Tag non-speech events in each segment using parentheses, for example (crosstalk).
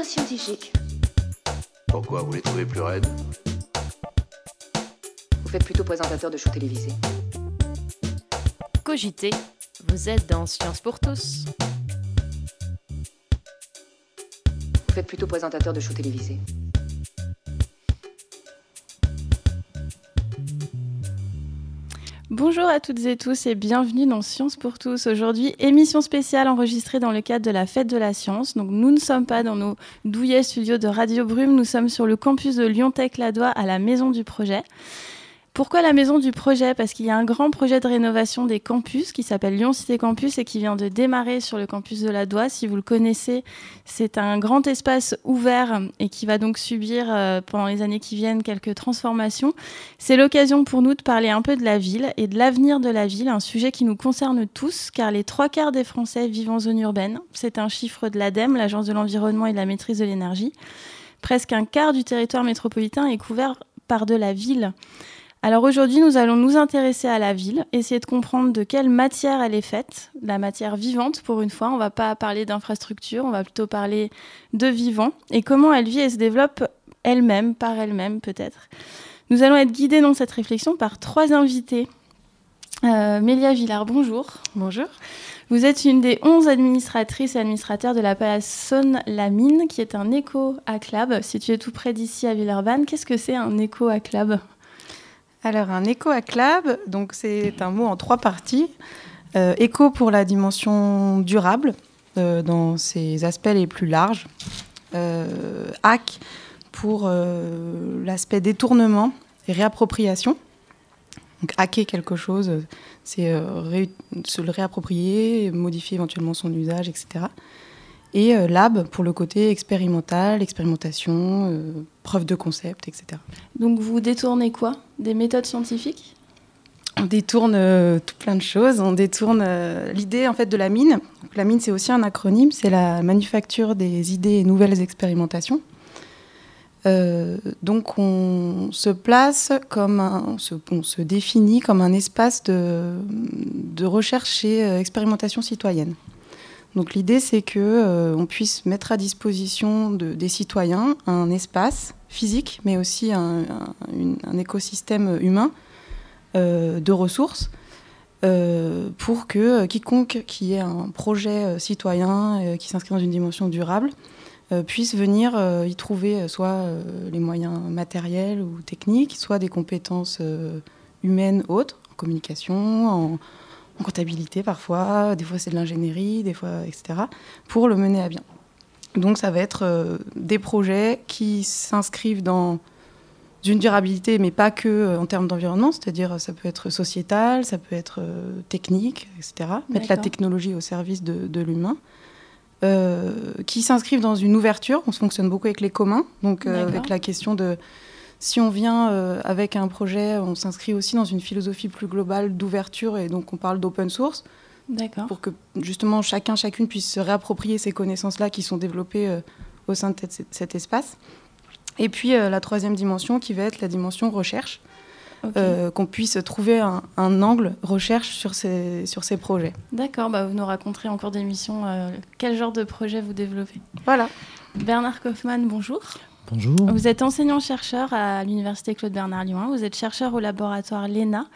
méthode scientifique. Pourquoi vous les trouvez plus raides? Vous faites plutôt présentateur de show télévisé. Cogitez, vous êtes dans Science pour tous. Vous faites plutôt présentateur de show télévisé. Bonjour à toutes et tous et bienvenue dans Science pour tous. Aujourd'hui, émission spéciale enregistrée dans le cadre de la fête de la science. Donc nous ne sommes pas dans nos douillets studios de Radio Brume, nous sommes sur le campus de Lyon Tech Ladois à la maison du projet. Pourquoi la maison du projet? Parce qu'il y a un grand projet de rénovation des campus qui s'appelle Lyon Cité Campus et qui vient de démarrer sur le campus de la Doua. Si vous le connaissez, c'est un grand espace ouvert et qui va donc subir euh, pendant les années qui viennent quelques transformations. C'est l'occasion pour nous de parler un peu de la ville et de l'avenir de la ville, un sujet qui nous concerne tous car les trois quarts des Français vivent en zone urbaine. C'est un chiffre de l'ADEME, l'Agence de l'environnement et de la maîtrise de l'énergie. Presque un quart du territoire métropolitain est couvert par de la ville. Alors aujourd'hui, nous allons nous intéresser à la ville, essayer de comprendre de quelle matière elle est faite, la matière vivante pour une fois. On ne va pas parler d'infrastructure, on va plutôt parler de vivant et comment elle vit et se développe elle-même, par elle-même peut-être. Nous allons être guidés dans cette réflexion par trois invités. Euh, Mélia Villard, bonjour. Bonjour. Vous êtes une des onze administratrices et administrateurs de la Palace Saône-la-Mine, qui est un éco-acclab situé tout près d'ici à Villeurbanne. Qu'est-ce que c'est un éco-acclab alors, un éco-acclab, donc c'est un mot en trois parties. Euh, éco pour la dimension durable, euh, dans ses aspects les plus larges. Euh, AC pour euh, l'aspect détournement et réappropriation. Donc, hacker quelque chose, c'est se le réapproprier, modifier éventuellement son usage, etc. Et lab pour le côté expérimental, expérimentation, preuve de concept, etc. Donc vous détournez quoi? Des méthodes scientifiques? On détourne euh, tout plein de choses. On détourne euh, l'idée en fait de la mine. la mine, c'est aussi un acronyme. C'est la manufacture des idées et nouvelles expérimentations. Euh, donc on se place comme un, on se, on se, définit comme un espace de, de recherche et expérimentation citoyenne. Donc l'idée, c'est que euh, on puisse mettre à disposition de, des citoyens un espace physique, mais aussi un, un, écosystème humain euh, de ressources euh, pour que quiconque qui ait un projet citoyen qui s'inscrit dans une dimension durable puisse venir y trouver soit les moyens matériels ou techniques, soit des compétences humaines autres, en communication, en, en comptabilité parfois, des fois c'est de l'ingénierie, des fois, etc., pour le mener à bien. Donc ça va être euh, des projets qui s'inscrivent dans une durabilité, mais pas que euh, en termes d'environnement, c'est-à-dire ça peut être sociétal, ça peut être euh, technique, etc. Mettre la technologie au service de, de l'humain. qui s'inscrivent dans une ouverture. On se fonctionne beaucoup avec les communs, donc avec la question de si on vient euh, avec un projet, on s'inscrit aussi dans une philosophie plus globale d'ouverture et donc on parle d'open source. Pour que justement chacun, chacune puisse se réapproprier ces connaissances-là qui sont développées euh, au sein de cet espace. Et puis euh, la troisième dimension qui va être la dimension recherche. qu'on puisse trouver un, angle recherche sur ces, sur ces projets. D'accord, bah vous nous raconterez en cours d'émission quel genre de projet vous développez. Voilà. Bernard Kaufmann, bonjour. Bonjour. Vous êtes enseignant-chercheur à l'Université Claude Bernard Lyon. Vous êtes chercheur au laboratoire LENA.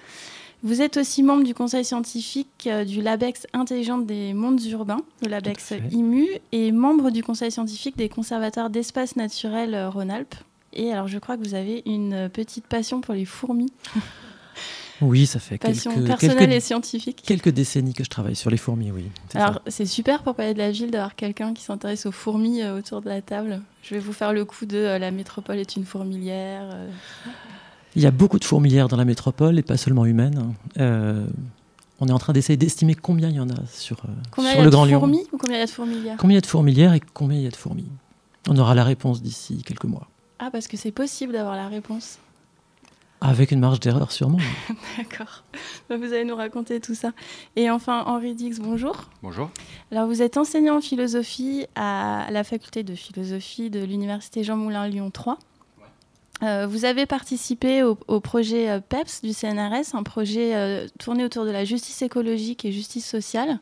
Vous êtes aussi membre du conseil scientifique euh, du LABEX Intelligente des mondes urbains, le LABEX IMU, et membre du conseil scientifique des conservateurs d'espaces naturels euh, Rhône-Alpes. Et alors, je crois que vous avez une petite passion pour les fourmis. (laughs) Oui, ça fait Passion quelques, personnelle quelques, et scientifique. quelques décennies que je travaille sur les fourmis, oui. Alors, c'est super pour parler de la ville d'avoir quelqu'un qui s'intéresse aux fourmis euh, autour de la table. Je vais vous faire le coup de euh, la métropole est une fourmilière. Euh. Il y a beaucoup de fourmilières dans la métropole et pas seulement humaines. on est en train d'essayer d'estimer combien il y en a sur, combien sur le Grand Lyon. Combien il y a de fourmis ou combien il y a de fourmilières? Combien il y a de fourmilières et combien il y a de fourmis? On aura la réponse d'ici quelques mois. Ah, parce que c'est possible d'avoir la réponse. Avec une marge d'erreur, sûrement. (laughs) D'accord. Vous allez nous raconter tout ça. Et enfin, Henri Dix, bonjour. Bonjour. Alors, vous êtes enseignant en philosophie à la faculté de philosophie de l'Université Jean Moulin Lyon 3. Euh, vous avez participé au, projet euh, PEPS du CNRS, un projet euh, tourné autour de la justice écologique et justice sociale.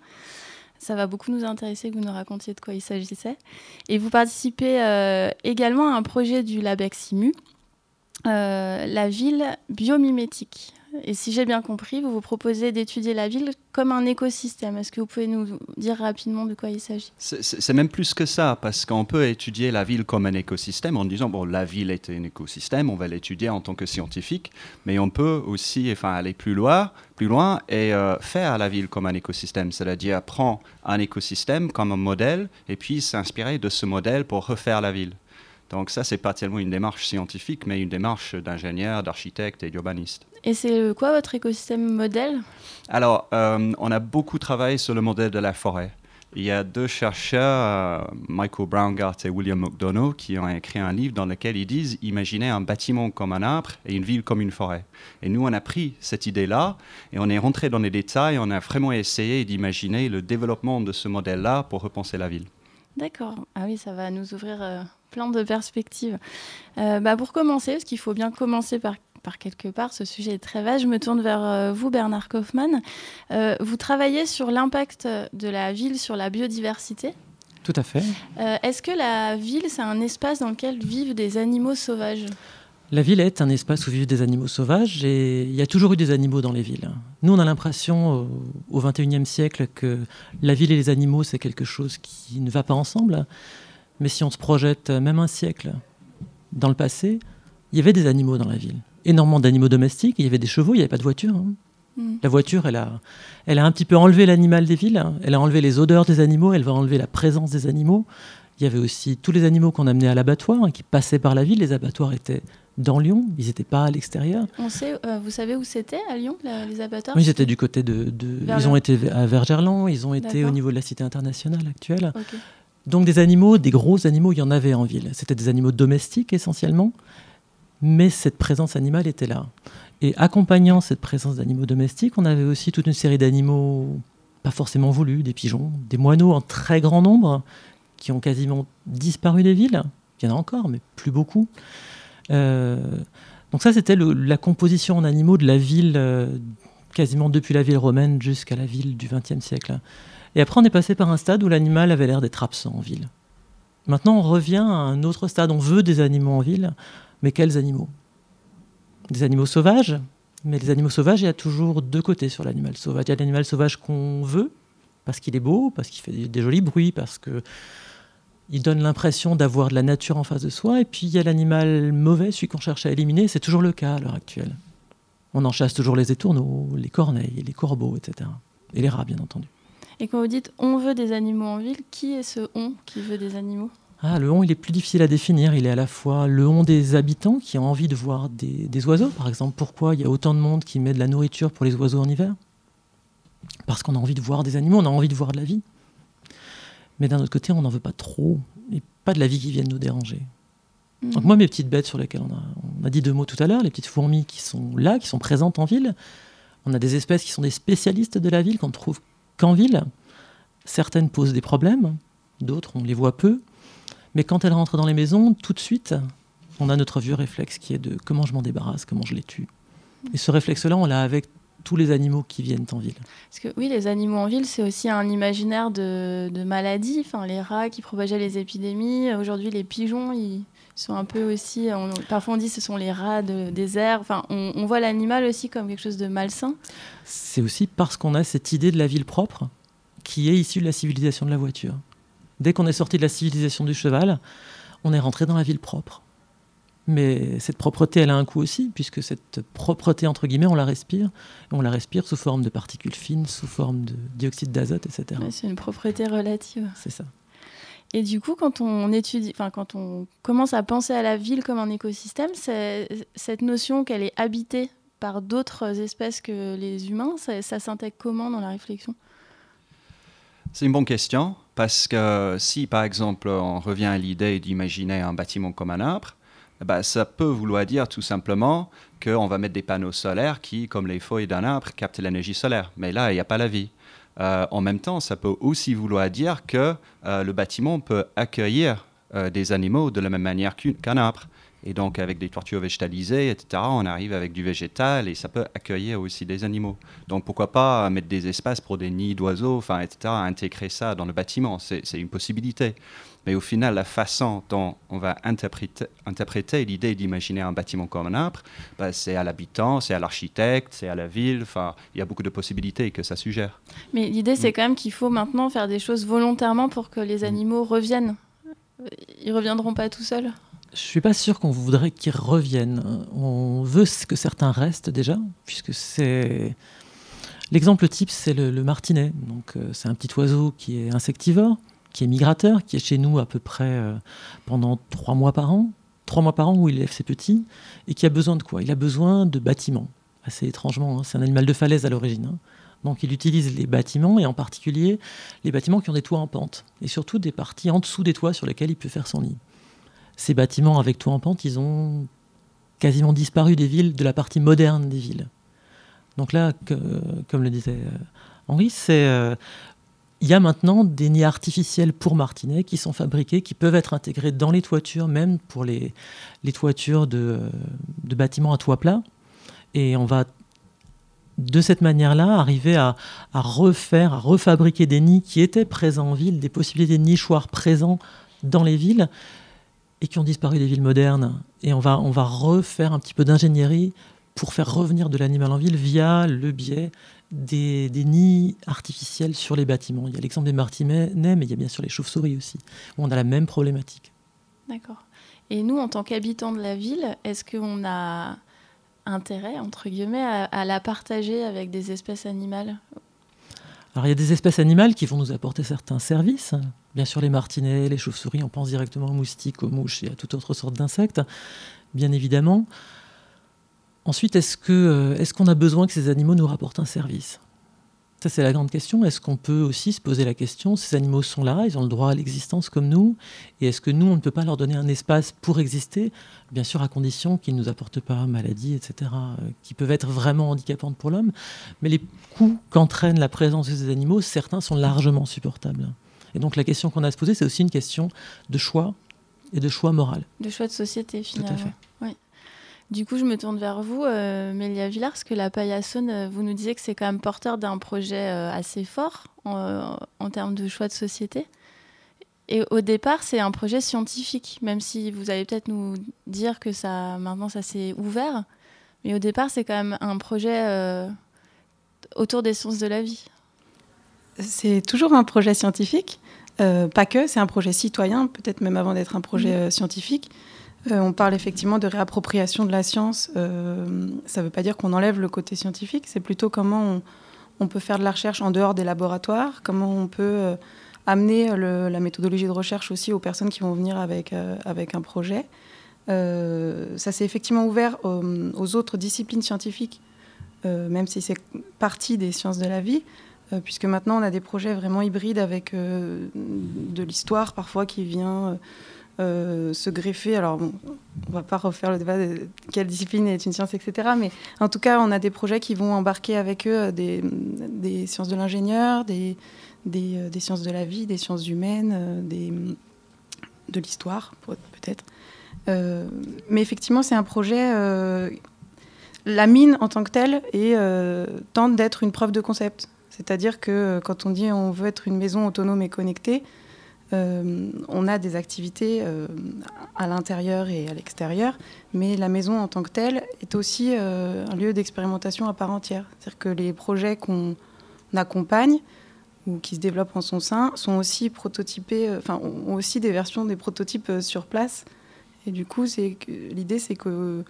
Ça va beaucoup nous intéresser que vous nous racontiez de quoi il s'agissait. Et vous participez euh, également à un projet du LabEx Simu, euh, la ville biomimétique. Et si j'ai bien compris, vous vous proposez d'étudier la ville comme un écosystème. Est-ce que vous pouvez nous dire rapidement de quoi il s'agit? C'est même plus que ça, parce qu'on peut étudier la ville comme un écosystème en disant, bon, la ville est un écosystème, on va l'étudier en tant que scientifique, mais on peut aussi enfin, aller plus loin, plus loin et euh, faire la ville comme un écosystème, c'est-à-dire prendre un écosystème comme un modèle et puis s'inspirer de ce modèle pour refaire la ville. Donc ça, c'est pas tellement une démarche scientifique, mais une démarche d'ingénieur, d'architecte et d'urbaniste. Et c'est quoi votre écosystème modèle? Alors, euh, on a beaucoup travaillé sur le modèle de la forêt. Il y a deux chercheurs, euh, Michael Braungart et William McDonough, qui ont écrit un livre dans lequel ils disent Imaginez un bâtiment comme un arbre et une ville comme une forêt. Et nous, on a pris cette idée-là et on est rentré dans les détails. On a vraiment essayé d'imaginer le développement de ce modèle-là pour repenser la ville. D'accord. Ah oui, ça va nous ouvrir euh, plein de perspectives. Euh, bah pour commencer, parce qu'il faut bien commencer par, par quelque part, ce sujet est très vaste, je me tourne vers euh, vous, Bernard Kaufmann. vous travaillez sur l'impact de la ville sur la biodiversité. Tout à fait. Est-ce que la ville, c'est un espace dans lequel vivent des animaux sauvages? La ville est un espace où vivent des animaux sauvages et il y a toujours eu des animaux dans les villes. Nous, on a l'impression au XXIe siècle que la ville et les animaux, c'est quelque chose qui ne va pas ensemble. Mais si on se projette même un siècle dans le passé, il y avait des animaux dans la ville. Énormément d'animaux domestiques, il y avait des chevaux, il n'y avait pas de voiture. Hein. Mm. La voiture, elle a, elle a un petit peu enlevé l'animal des villes, elle a enlevé les odeurs des animaux, elle va enlever la présence des animaux. Il y avait aussi tous les animaux qu'on amenait à l'abattoir, hein, qui passaient par la ville. Les abattoirs étaient dans Lyon, ils n'étaient pas à l'extérieur. On sait, euh, vous savez où c'était à Lyon, les abattoirs? Oui, ils étaient du côté de. ils ont été à Vergerland, ils ont été au niveau de la cité internationale actuelle. Donc des animaux, des gros animaux, il y en avait en ville. C'était des animaux domestiques essentiellement, mais cette présence animale était là. Et accompagnant cette présence d'animaux domestiques, on avait aussi toute une série d'animaux pas forcément voulus, des pigeons, des moineaux en très grand nombre, qui ont quasiment disparu des villes. Il y en a encore, mais plus beaucoup. Euh, donc ça, c'était la composition en animaux de la ville, euh, quasiment depuis la ville romaine jusqu'à la ville du XXe siècle. Et après, on est passé par un stade où l'animal avait l'air d'être absent en ville. Maintenant, on revient à un autre stade. On veut des animaux en ville, mais quels animaux? Des animaux sauvages? Mais les animaux sauvages, il y a toujours deux côtés sur l'animal sauvage. Il y a l'animal sauvage qu'on veut, parce qu'il est beau, parce qu'il fait des jolis bruits, parce que il donne l'impression d'avoir de la nature en face de soi. Et puis il y a l'animal mauvais, celui qu'on cherche à éliminer. C'est toujours le cas à l'heure actuelle. On en chasse toujours les étourneaux, les corneilles, les corbeaux, etc. Et les rats, bien entendu. Et quand vous dites on veut des animaux en ville, qui est ce on qui veut des animaux? Ah, le on, il est plus difficile à définir. Il est à la fois le on des habitants qui ont envie de voir des, des oiseaux, par exemple. Pourquoi il y a autant de monde qui met de la nourriture pour les oiseaux en hiver? Parce qu'on a envie de voir des animaux, on a envie de voir de la vie. Mais d'un autre côté, on n'en veut pas trop, et pas de la vie qui vienne nous déranger. Mhm. Donc moi, mes petites bêtes sur lesquelles on a, on a dit deux mots tout à l'heure, les petites fourmis qui sont là, qui sont présentes en ville, on a des espèces qui sont des spécialistes de la ville qu'on ne trouve qu'en ville. Certaines posent des problèmes, d'autres on les voit peu. Mais quand elles rentrent dans les maisons, tout de suite, on a notre vieux réflexe qui est de comment je m'en débarrasse, comment je les tue. Et ce réflexe-là, on l'a avec tous les animaux qui viennent en ville. Parce que oui, les animaux en ville, c'est aussi un imaginaire de, de maladies. Enfin, les rats qui propageaient les épidémies. Aujourd'hui, les pigeons, ils sont un peu aussi. parfois, on dit que ce sont les rats de, des airs. Enfin, on, voit l'animal aussi comme quelque chose de malsain. C'est aussi parce qu'on a cette idée de la ville propre qui est issue de la civilisation de la voiture. Dès qu'on est sorti de la civilisation du cheval, on est rentré dans la ville propre. Mais cette propreté, elle a un coût aussi, puisque cette propreté, entre guillemets, on la respire. on la respire sous forme de particules fines, sous forme de dioxyde d'azote, etc. c'est une propreté relative. C'est ça. Et du coup, quand on étudie, enfin, quand on commence à penser à la ville comme un écosystème, cette notion qu'elle est habitée par d'autres espèces que les humains, ça, ça s'intègre comment dans la réflexion? C'est une bonne question, parce que si, par exemple, on revient à l'idée d'imaginer un bâtiment comme un arbre, eh ben, ça peut vouloir dire tout simplement qu'on va mettre des panneaux solaires qui, comme les feuilles d'un arbre, captent l'énergie solaire. Mais là, il n'y a pas la vie. Euh, en même temps, ça peut aussi vouloir dire que euh, le bâtiment peut accueillir euh, des animaux de la même manière qu'un arbre. Et donc, avec des toitures végétalisées, etc., on arrive avec du végétal et ça peut accueillir aussi des animaux. Donc, pourquoi pas mettre des espaces pour des nids d'oiseaux, enfin, etc., intégrer ça dans le bâtiment C'est une possibilité. Mais au final, la façon dont on va interpréter, interpréter l'idée d'imaginer un bâtiment comme un arbre, bah, c'est à l'habitant, c'est à l'architecte, c'est à la ville. Enfin, il y a beaucoup de possibilités que ça suggère. Mais l'idée, c'est mm. quand même qu'il faut maintenant faire des choses volontairement pour que les mm. animaux reviennent. Ils reviendront pas tout seuls je suis pas sûr qu'on voudrait qu'ils reviennent. On veut que certains restent déjà, puisque c'est l'exemple type, c'est le, martinet. Donc euh, c'est un petit oiseau qui est insectivore, qui est migrateur, qui est chez nous à peu près euh, pendant trois mois par an, trois mois par an où il élève ses petits, et qui a besoin de quoi? Il a besoin de bâtiments. Assez étrangement, hein. c'est un animal de falaise à l'origine. Hein. Donc il utilise les bâtiments, et en particulier les bâtiments qui ont des toits en pente, et surtout des parties en dessous des toits sur lesquels il peut faire son nid. Ces bâtiments avec toits en pente, ils ont quasiment disparu des villes, de la partie moderne des villes. Donc là, comme le disait euh, Henri, c'est euh, il y a maintenant des nids artificiels pour martinets qui sont fabriqués, qui peuvent être intégrés dans les toitures, même pour les, les toitures de, de, bâtiments à toit plat. Et on va de cette manière-là arriver à, à, refaire, à refabriquer des nids qui étaient présents en ville, des possibilités de nichoirs présents dans les villes et qui ont disparu des villes modernes. Et on va, on va refaire un petit peu d'ingénierie pour faire revenir de l'animal en ville via le biais des, nids artificiels sur les bâtiments. Il y a l'exemple des martinets, mais il y a bien sûr les chauves-souris aussi, où on a la même problématique. D'accord. Et nous, en tant qu'habitants de la ville, est-ce qu'on a intérêt, entre guillemets, à, la partager avec des espèces animales? Alors il y a des espèces animales qui vont nous apporter certains services. Bien sûr les martinets, les chauves-souris, on pense directement aux moustiques, aux mouches et à toute autre sorte d'insectes, bien évidemment. Ensuite, est-ce qu'on euh, qu'on a besoin que ces animaux nous rapportent un service? Ça, c'est la grande question. Est-ce qu'on peut aussi se poser la question, ces animaux sont là, ils ont le droit à l'existence comme nous, et est-ce que nous, on ne peut pas leur donner un espace pour exister? Bien sûr, à condition qu'ils ne nous apportent pas maladie, etc., euh, qui peuvent être vraiment handicapantes pour l'homme. Mais les coûts qu'entraîne la présence de ces animaux, certains sont largement supportables. Et donc la question qu'on a à se poser, c'est aussi une question de choix et de choix moral. De choix de société, finalement. Tout à fait. Oui. Du coup, je me tourne vers vous, euh, Mélia Villard, parce que la paillassonne, euh, vous nous disiez que c'est quand même porteur d'un projet euh, assez fort en, termes de choix de société. Et au départ, c'est un projet scientifique, même si vous allez peut-être nous dire que ça, maintenant, ça s'est ouvert. Mais au départ, c'est quand même un projet autour des sciences de la vie. C'est toujours un projet scientifique, pas que, c'est un projet citoyen, peut-être même avant d'être un projet mmh. scientifique. Euh, on parle effectivement de réappropriation de la science. Euh, ça ne veut pas dire qu'on enlève le côté scientifique, c'est plutôt comment on, peut faire de la recherche en dehors des laboratoires, comment on peut euh, amener la méthodologie de recherche aussi aux personnes qui vont venir avec, avec un projet. ça s'est effectivement ouvert aux, autres disciplines scientifiques, même si c'est partie des sciences de la vie, puisque maintenant on a des projets vraiment hybrides avec de l'histoire parfois qui vient euh, se greffer. Alors, on on va pas refaire le débat de quelle discipline est une science, etc. Mais en tout cas, on a des projets qui vont embarquer avec eux euh, des, sciences de l'ingénieur, des, euh, sciences de la vie, des sciences humaines, de l'histoire, peut-être. mais effectivement, c'est un projet. la mine en tant que telle est, tente d'être une preuve de concept. C'est-à-dire que quand on dit on veut être une maison autonome et connectée, euh, on a des activités euh, à l'intérieur et à l'extérieur, mais la maison en tant que telle est aussi euh, un lieu d'expérimentation à part entière. C'est-à-dire que les projets qu'on accompagne ou qui se développent en son sein sont aussi prototypés, enfin ont aussi des versions des prototypes sur place. Et du coup, l'idée c'est que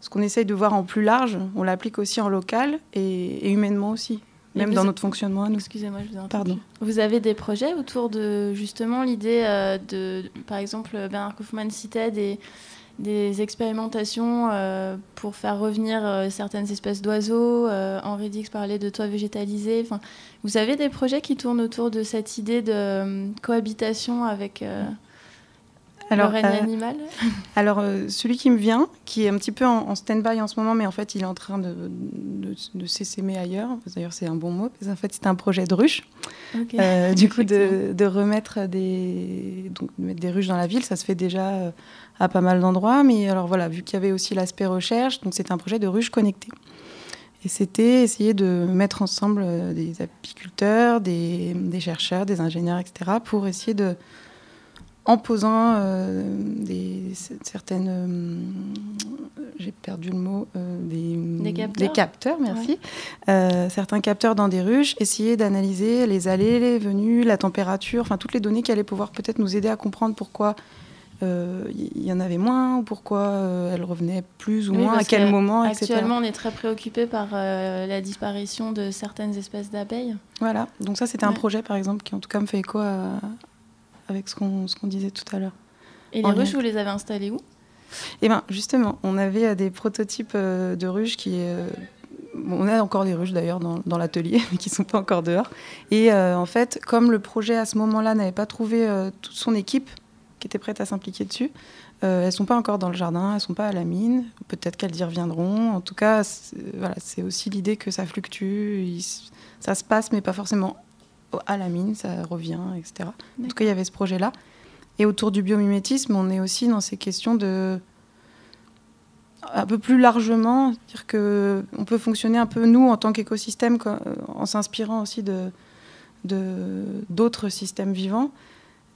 ce qu'on essaye de voir en plus large, on l'applique aussi en local et humainement aussi même dans notre fonctionnement Excusez-moi, je vous ai Pardon. Vous avez des projets autour de justement l'idée euh, de, par exemple, Bernard Kaufmann citait des, des expérimentations euh, pour faire revenir euh, certaines espèces d'oiseaux. Henri Dix parlait de toits végétalisés. Enfin, vous avez des projets qui tournent autour de cette idée de cohabitation avec. Alors, le règne animal (laughs) Alors, celui qui me vient, qui est un petit peu en, stand-by en ce moment, mais en fait, il est en train de, de, s'essaimer ailleurs. D'ailleurs, c'est un bon mot, parce qu'en fait, c'est un projet de ruche. du coup, de, remettre des, donc, mettre des ruches dans la ville, ça se fait déjà à pas mal d'endroits. Mais alors voilà, vu qu'il y avait aussi l'aspect recherche, donc c'était un projet de ruche connectée. Et c'était essayer de mettre ensemble euh, des apiculteurs, des, chercheurs, des ingénieurs, etc., pour essayer de, en posant euh, des, certaines, euh, j'ai perdu le mot, des, capteurs. capteurs, merci, certains capteurs dans des ruches, essayer d'analyser les allées, les venues, la température, enfin toutes les données qui allaient pouvoir peut-être nous aider à comprendre pourquoi il euh, y en avait moins ou pourquoi euh, elle revenait plus ou moins, à quel moment, Actuellement, on est très préoccupé par euh, la disparition de certaines espèces d'abeilles. Voilà, donc ça c'était un projet par exemple qui en tout cas me fait écho avec ce qu'on disait tout à l'heure. Et les ruches, vous les avez installées où? Eh bien justement, on avait des prototypes de ruches qui... on a encore des ruches d'ailleurs dans, dans l'atelier, (laughs) mais qui ne sont pas encore dehors. Et en fait, comme le projet à ce moment-là n'avait pas trouvé toute son équipe, qui étaient prêtes à s'impliquer dessus. Euh, elles ne sont pas encore dans le jardin, elles ne sont pas à la mine. Peut-être qu'elles y reviendront. En tout cas, voilà, c'est aussi l'idée que ça fluctue. ça se passe, mais pas forcément à la mine, ça revient, etc. En tout cas, il y avait ce projet-là. Et autour du biomimétisme, on est aussi dans ces questions de un peu plus largement, dire que on peut fonctionner un peu nous en tant qu'écosystème en s'inspirant aussi de d'autres systèmes vivants.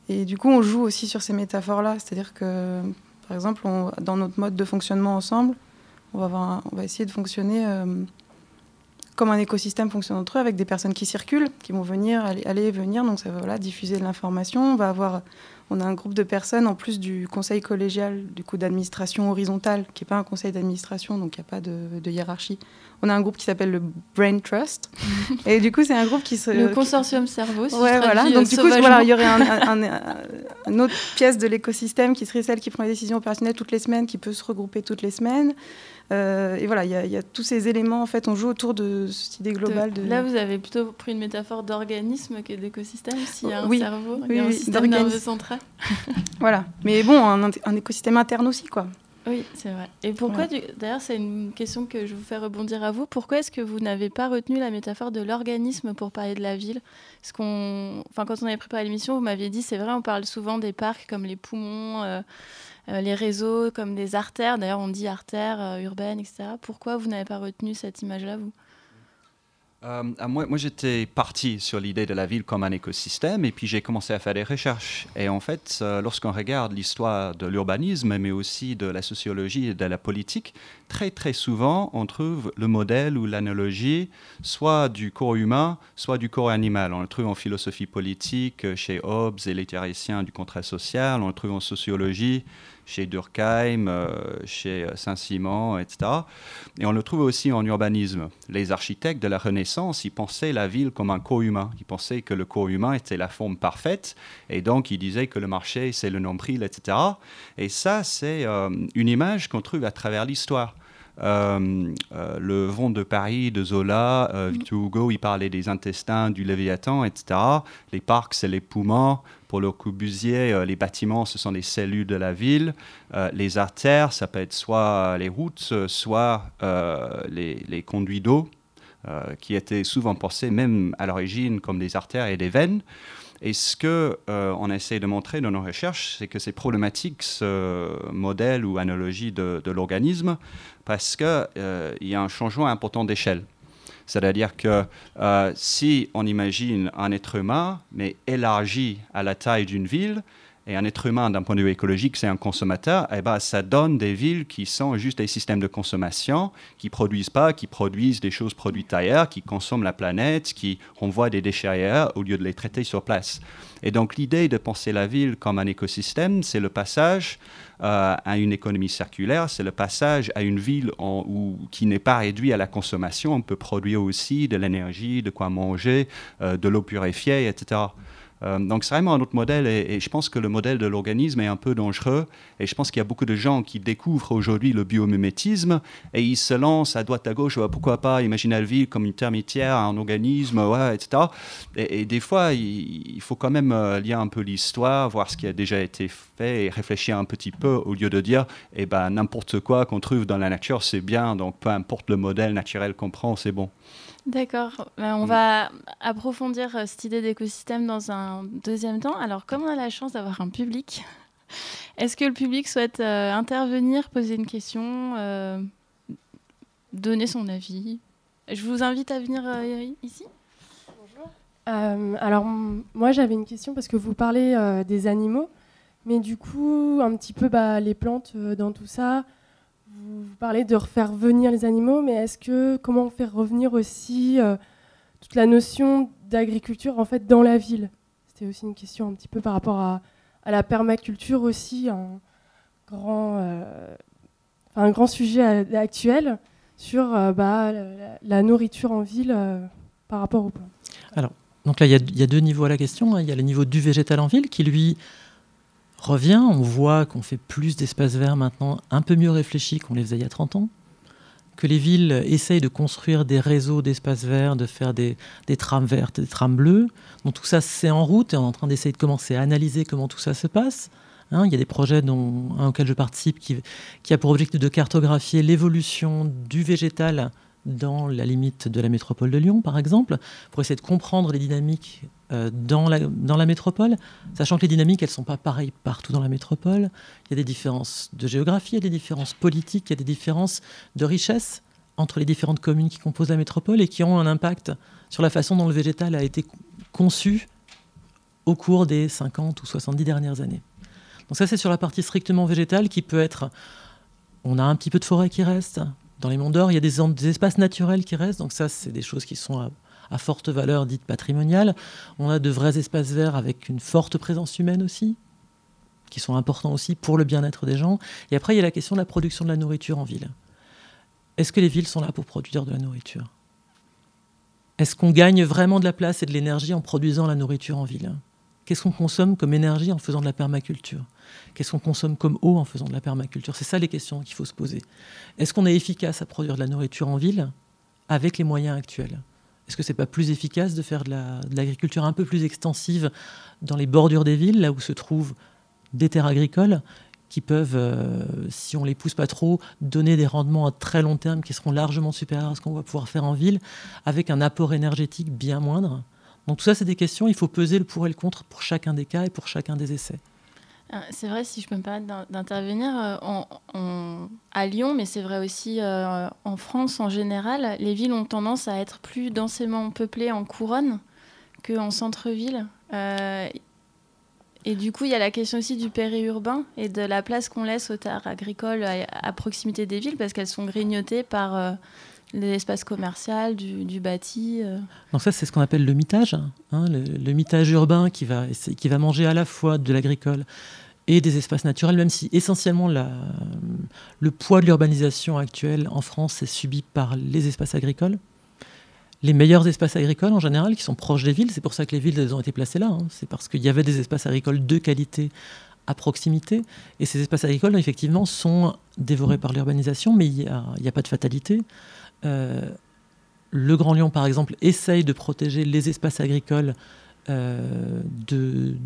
Et du coup, on joue aussi sur ces métaphores-là. C'est-à-dire que, par exemple, dans notre mode de fonctionnement ensemble, on va, on va essayer de fonctionner euh, comme un écosystème fonctionne entre eux, avec des personnes qui circulent, qui vont venir, aller, et venir. Donc, ça va voilà, diffuser de l'information. On va avoir on a un groupe de personnes, en plus du conseil collégial, du coup d'administration horizontale, qui n'est pas un conseil d'administration, donc il n'y a pas de, hiérarchie. On a un groupe qui s'appelle le Brain Trust. (laughs) et du coup, c'est un groupe qui se. Le consortium cerveau, si ouais, voilà. Donc, euh, du coup, voilà, il y aurait une autre pièce de l'écosystème qui serait celle qui prend les décisions opérationnelles toutes les semaines, qui peut se regrouper toutes les semaines. Euh, et voilà, il y, a tous ces éléments. En fait, on joue autour de cette idée globale. De... Là, vous avez plutôt pris une métaphore d'organisme que d'écosystème. S'il y a un cerveau, il y a un système nerveux central. (laughs) voilà. Mais bon, un, écosystème interne aussi, quoi. Oui, c'est vrai. Et pourquoi, d'ailleurs, c'est une question que je vous fais rebondir à vous. Pourquoi est-ce que vous n'avez pas retenu la métaphore de l'organisme pour parler de la ville? Parce qu'on, enfin, quand on avait préparé l'émission, vous m'aviez dit, c'est vrai, on parle souvent des parcs comme les poumons. Euh, les réseaux comme des artères, d'ailleurs on dit artères euh, urbaines, etc. Pourquoi vous n'avez pas retenu cette image-là, vous? Euh, moi j'étais parti sur l'idée de la ville comme un écosystème et puis j'ai commencé à faire des recherches. Et en fait, lorsqu'on regarde l'histoire de l'urbanisme, mais aussi de la sociologie et de la politique, très très souvent on trouve le modèle ou l'analogie soit du corps humain, soit du corps animal. On le trouve en philosophie politique chez Hobbes et les théoriciens du contrat social, on le trouve en sociologie chez Durkheim, euh, chez euh, Saint-Simon, etc. Et on le trouve aussi en urbanisme. Les architectes de la Renaissance, ils pensaient la ville comme un corps humain. Ils pensaient que le corps humain était la forme parfaite, et donc ils disaient que le marché, c'est le nombril, etc. Et ça, c'est euh, une image qu'on trouve à travers l'histoire. Le vent de Paris de Zola, Victor Hugo, il parlait des intestins, du Léviathan, etc. Les parcs, c'est les poumons. Pour le Corbusier, euh, les bâtiments, ce sont les cellules de la ville. Euh, les artères, ça peut être soit les routes, soit euh, les, conduits d'eau, qui étaient souvent pensés même à l'origine comme des artères et des veines. Et ce que on essaie de montrer dans nos recherches, c'est que c'est problématique ce modèle ou analogie de, l'organisme parce qu'il y a un changement important d'échelle. C'est-à-dire que euh, si on imagine un être humain, mais élargi à la taille d'une ville, et un être humain, d'un point de vue écologique, c'est un consommateur, eh ben, ça donne des villes qui sont juste des systèmes de consommation, qui produisent pas, qui produisent des choses produites ailleurs, qui consomment la planète, qui renvoient des déchets ailleurs au lieu de les traiter sur place. Et donc l'idée de penser la ville comme un écosystème, c'est le passage euh, à une économie circulaire, c'est le passage à une ville qui n'est pas réduite à la consommation. On peut produire aussi de l'énergie, de quoi manger, euh, de l'eau purifiée, etc. Euh, donc c'est vraiment un autre modèle et, je pense que le modèle de l'organisme est un peu dangereux et je pense qu'il y a beaucoup de gens qui découvrent aujourd'hui le biomimétisme et ils se lancent à droite à gauche, pourquoi pas imaginer la ville comme une termitière, un organisme, ouais, etc. Et, des fois, il, faut quand même euh, lire un peu l'histoire, voir ce qui a déjà été fait et réfléchir un petit peu au lieu de dire, eh ben, n'importe quoi qu'on trouve dans la nature, c'est bien, donc peu importe le modèle naturel qu'on prend, c'est bon. D'accord. Ben, on va approfondir euh, cette idée d'écosystème dans un deuxième temps. Alors, comme on a la chance d'avoir un public, (laughs) est-ce que le public souhaite euh, intervenir, poser une question, euh, donner son avis? Je vous invite à venir ici. Bonjour. alors, moi, j'avais une question parce que vous parlez des animaux, mais du coup, un petit peu bah, les plantes dans tout ça vous, parlez de refaire venir les animaux, mais est-ce que comment faire revenir aussi euh, toute la notion d'agriculture en fait dans la ville? C'était aussi une question un petit peu par rapport à, la permaculture aussi, un grand, euh, un grand sujet actuel sur euh, bah, la, nourriture en ville par rapport aux plantes. Alors, donc là, il y, a deux niveaux à la question. Hein. Il y a le niveau du végétal en ville qui, lui, revient. On voit qu'on fait plus d'espaces verts maintenant, un peu mieux réfléchis qu'on les faisait il y a 30 ans. Que les villes essayent de construire des réseaux d'espaces verts, de faire des, trames vertes, des trames bleues. Donc tout ça, c'est en route et on est en train d'essayer de commencer à analyser comment tout ça se passe. Hein, il y a des projets dont, un auquel je participe qui, qui a pour objectif de cartographier l'évolution du végétal dans la limite de la métropole de Lyon, par exemple, pour essayer de comprendre les dynamiques euh, dans, la, dans la métropole, sachant que les dynamiques, elles ne sont pas pareilles partout dans la métropole. Il y a des différences de géographie, il y a des différences politiques, il y a des différences de richesse entre les différentes communes qui composent la métropole et qui ont un impact sur la façon dont le végétal a été conçu au cours des 50 ou 70 dernières années. Donc ça, c'est sur la partie strictement végétale qui peut être... On a un petit peu de forêt qui reste, dans les monts d'or, il y a des, espaces naturels qui restent, donc ça, c'est des choses qui sont à, forte valeur dite patrimoniale. On a de vrais espaces verts avec une forte présence humaine aussi, qui sont importants aussi pour le bien-être des gens. Et après, il y a la question de la production de la nourriture en ville. Est-ce que les villes sont là pour produire de la nourriture? Est-ce qu'on gagne vraiment de la place et de l'énergie en produisant la nourriture en ville? Qu'est-ce qu'on consomme comme énergie en faisant de la permaculture? Qu'est-ce qu'on consomme comme eau en faisant de la permaculture? C'est ça les questions qu'il faut se poser. Est-ce qu'on est efficace à produire de la nourriture en ville avec les moyens actuels? Est-ce que c'est pas plus efficace de faire de l'agriculture un peu plus extensive dans les bordures des villes, là où se trouvent des terres agricoles qui peuvent, euh, si on les pousse pas trop, donner des rendements à très long terme qui seront largement supérieurs à ce qu'on va pouvoir faire en ville, avec un apport énergétique bien moindre? Donc tout ça, c'est des questions, il faut peser le pour et le contre pour chacun des cas et pour chacun des essais. Euh, c'est vrai, si je peux me permettre d'intervenir, euh, à Lyon, mais c'est vrai aussi euh, en France en général, les villes ont tendance à être plus densément peuplées en couronne qu'en centre-ville. et du coup, il y a la question aussi du périurbain et de la place qu'on laisse aux terres agricoles à, proximité des villes parce qu'elles sont grignotées par l'espace commercial, du, bâti. Donc ça, c'est ce qu'on appelle le mitage, hein, le, mitage urbain qui va, qui va manger à la fois de l'agricole et des espaces naturels, même si essentiellement le poids de l'urbanisation actuelle en France est subi par les espaces agricoles. Les meilleurs espaces agricoles en général, qui sont proches des villes, c'est pour ça que les villes ont été placées là, hein. c'est parce qu'il y avait des espaces agricoles de qualité à proximité, et ces espaces agricoles, effectivement, sont dévorés par l'urbanisation, mais il n'y a, pas de fatalité. Euh, le Grand Lyon, par exemple, essaye de protéger les espaces agricoles euh, de,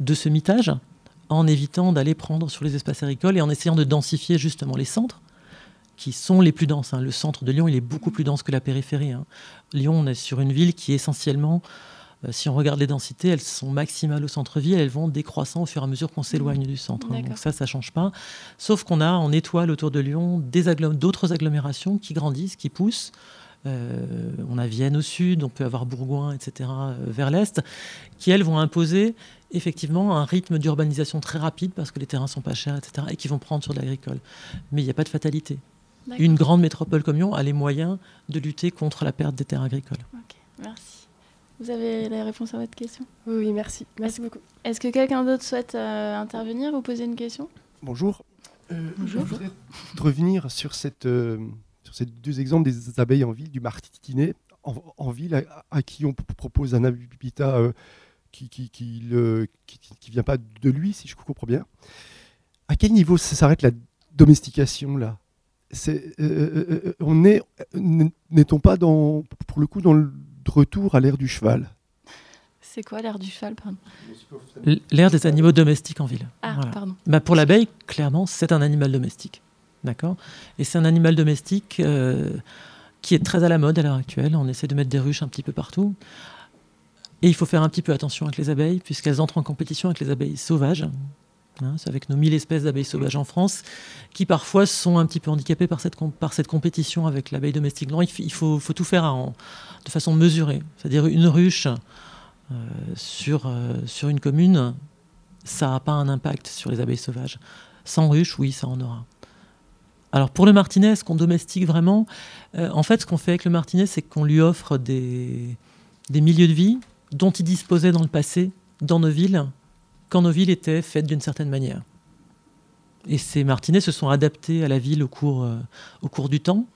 de ce mitage en évitant d'aller prendre sur les espaces agricoles et en essayant de densifier justement les centres qui sont les plus denses. Hein. Le centre de Lyon, il est beaucoup plus dense que la périphérie. Hein. Lyon, on est sur une ville qui essentiellement, si on regarde les densités, elles sont maximales au centre-ville, elles vont décroissant au fur et à mesure qu'on s'éloigne du centre. Hein. Donc ça, ça change pas. Sauf qu'on a en étoile autour de Lyon d'autres agglomérations qui grandissent, qui poussent. Euh, on a Vienne au sud, on peut avoir Bourgoin, etc., euh, vers l'est, qui, elles, vont imposer effectivement un rythme d'urbanisation très rapide parce que les terrains sont pas chers, etc., et qui vont prendre sur l'agricole. Mais il n'y a pas de fatalité. Une grande métropole comme Lyon a les moyens de lutter contre la perte des terres agricoles. merci. Vous avez la réponse à votre question? Oui, merci. Merci beaucoup. Est-ce que quelqu'un d'autre souhaite euh, intervenir ou poser une question? Bonjour. Bonjour. Je voudrais revenir sur cette sur ces deux exemples des abeilles en ville, du martinet en, en ville, à, qui on propose un habitat euh, qui qui, qui, le, qui, vient pas de lui, si je comprends bien. À quel niveau s'arrête la domestication là? C'est, on est, n'est-on pas dans, pour le coup dans le retour à l'ère du cheval c'est quoi l'air du cheval L'air des animaux domestiques en ville. Ah, pardon. Bah, pour l'abeille, clairement, c'est un animal domestique. D'accord? Et c'est un animal domestique euh, qui est très à la mode à l'heure actuelle. On essaie de mettre des ruches un petit peu partout. Et il faut faire un petit peu attention avec les abeilles, puisqu'elles entrent en compétition avec les abeilles sauvages. Hein, c'est avec nos 1000 espèces d'abeilles sauvages en France, qui parfois sont un petit peu handicapées par cette, par cette compétition avec l'abeille domestique. Non, il, faut, faut, tout faire en, de façon mesurée. C'est-à-dire une ruche euh, sur, euh, sur une commune, ça n'a pas un impact sur les abeilles sauvages. Sans ruche, oui, ça en aura. Alors pour le martinet, est-ce qu'on domestique vraiment? Euh, En fait, ce qu'on fait avec le martinet, c'est qu'on lui offre des, des milieux de vie dont il disposait dans le passé, dans nos villes, quand nos villes étaient faites d'une certaine manière. Et ces martinets se sont adaptés à la ville au cours, cours du temps.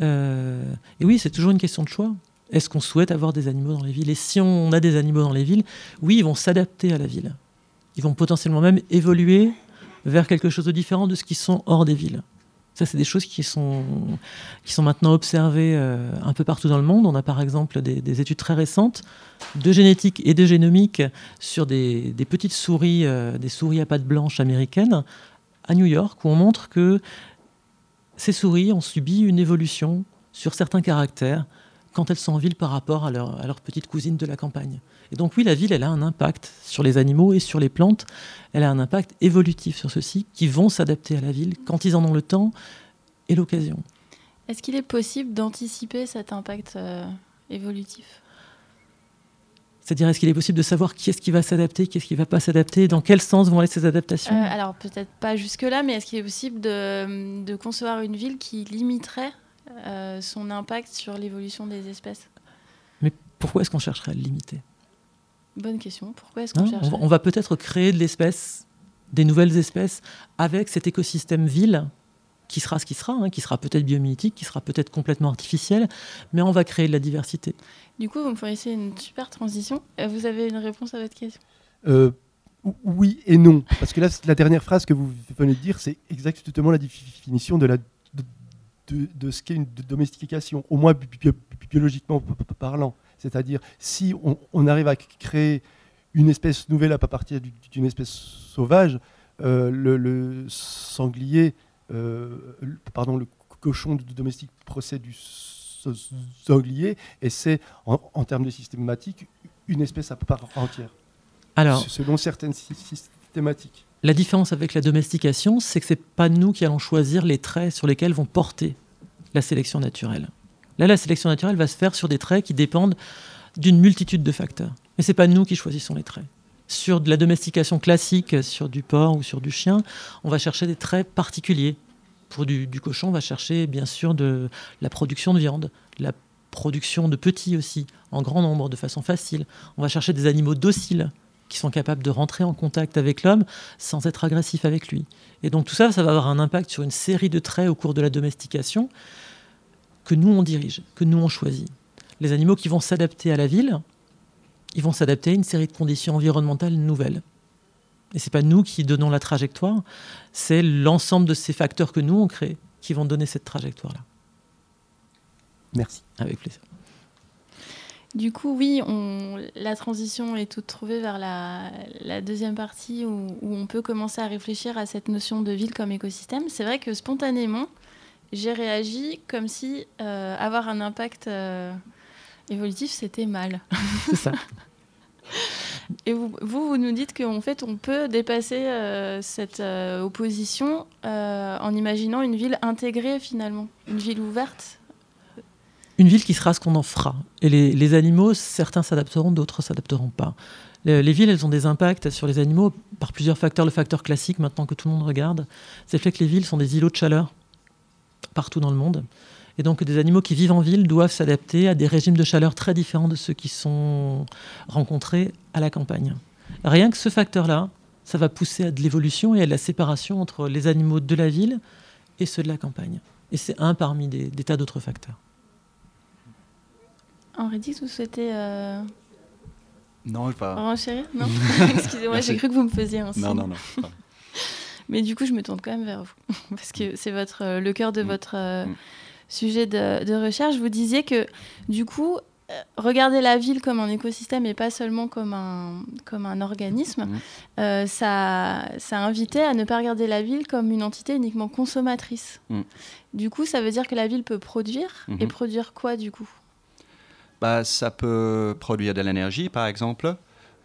et oui, c'est toujours une question de choix. Est-ce qu'on souhaite avoir des animaux dans les villes? Et si on a des animaux dans les villes, oui, ils vont s'adapter à la ville. Ils vont potentiellement même évoluer vers quelque chose de différent de ce qui sont hors des villes. Ça, c'est des choses qui sont, maintenant observées euh, un peu partout dans le monde. On a par exemple des, études très récentes de génétique et de génomique sur des, petites souris, euh, des souris à pattes blanches américaines à New York, où on montre que ces souris ont subi une évolution sur certains caractères quand elles sont en ville par rapport à leur, à petite cousine de la campagne. Et donc oui, la ville, elle a un impact sur les animaux et sur les plantes. Elle a un impact évolutif sur ceux-ci qui vont s'adapter à la ville quand ils en ont le temps et l'occasion. Est-ce qu'il est possible d'anticiper cet impact euh, évolutif? C'est-à-dire, est-ce qu'il est possible de savoir qui est-ce qui va s'adapter, qui est-ce qui ne va pas s'adapter, dans quel sens vont aller ces adaptations? Euh, Alors, peut-être pas jusque-là, mais est-ce qu'il est possible de, de, concevoir une ville qui limiterait euh, son impact sur l'évolution des espèces? Mais pourquoi est-ce qu'on chercherait à le limiter? Bonne question. Pourquoi est-ce qu'on cherche On va peut-être créer de l'espèce, des nouvelles espèces, avec cet écosystème ville qui sera ce qui sera, hein, qui sera peut-être biomimétique, qui sera peut-être complètement artificiel, mais on va créer de la diversité. Du coup, vous me fournissez une super transition. Euh, vous avez une réponse à votre question? Euh, Oui et non. Parce que là, la dernière phrase que vous venez de dire, c'est exactement la définition de la de, ce qu'est une domestication, au moins biologiquement parlant. C'est-à-dire, si on, arrive à créer une espèce nouvelle à partir d'une espèce sauvage, euh, le, sanglier, euh, pardon, le cochon domestique procède du sanglier, et c'est, en, termes de systématique, une espèce à part entière. Alors, selon certaines systématiques. La différence avec la domestication, c'est que c'est pas nous qui allons choisir les traits sur lesquels vont porter la sélection naturelle. Là, la sélection naturelle va se faire sur des traits qui dépendent d'une multitude de facteurs. Mais c'est pas nous qui choisissons les traits. Sur de la domestication classique, sur du porc ou sur du chien, on va chercher des traits particuliers. Pour du, cochon, on va chercher bien sûr de la production de viande, la production de petits aussi, en grand nombre, de façon facile. On va chercher des animaux dociles qui sont capables de rentrer en contact avec l'homme sans être agressifs avec lui. Et donc tout ça, ça va avoir un impact sur une série de traits au cours de la domestication que nous on dirige, que nous on choisit. Les animaux qui vont s'adapter à la ville, ils vont s'adapter à une série de conditions environnementales nouvelles. Et c'est pas nous qui donnons la trajectoire, c'est l'ensemble de ces facteurs que nous on crée qui vont donner cette trajectoire-là. Merci. Avec plaisir. Du coup, oui, la transition est toute trouvée vers la, deuxième partie où, on peut commencer à réfléchir à cette notion de ville comme écosystème. C'est vrai que spontanément, j'ai réagi comme si euh, avoir un impact euh, évolutif, c'était mal. C'est ça. (laughs) Et vous, vous, nous dites qu'en fait, on peut dépasser euh, cette opposition en imaginant une ville intégrée finalement, une ville ouverte une ville qui sera ce qu'on en fera. Et les, animaux, certains s'adapteront, d'autres s'adapteront pas. Les, villes, elles ont des impacts sur les animaux par plusieurs facteurs. Le facteur classique, maintenant que tout le monde regarde, c'est le fait que les villes sont des îlots de chaleur partout dans le monde. Et donc, des animaux qui vivent en ville doivent s'adapter à des régimes de chaleur très différents de ceux qui sont rencontrés à la campagne. Rien que ce facteur-là, ça va pousser à de l'évolution et à de la séparation entre les animaux de la ville et ceux de la campagne. Et c'est un parmi des tas d'autres facteurs. Henri Dix, vous souhaitez. Euh, Non, pas. Renchérir Non (laughs) (laughs) Excusez-moi, j'ai cru que vous me faisiez un signe. Non, non, non. Mais du coup, je me tourne quand même vers vous, (laughs) parce que c'est votre, euh, le cœur de mm. votre euh, mm. sujet de, de, recherche. Vous disiez que, du coup, euh, regarder la ville comme un écosystème et pas seulement comme un, comme un organisme, mm. ça, ça invitait à ne pas regarder la ville comme une entité uniquement consommatrice. Du coup, ça veut dire que la ville peut produire, et mm-hmm. produire quoi, du coup? Bah, Ça peut produire de l'énergie, par exemple.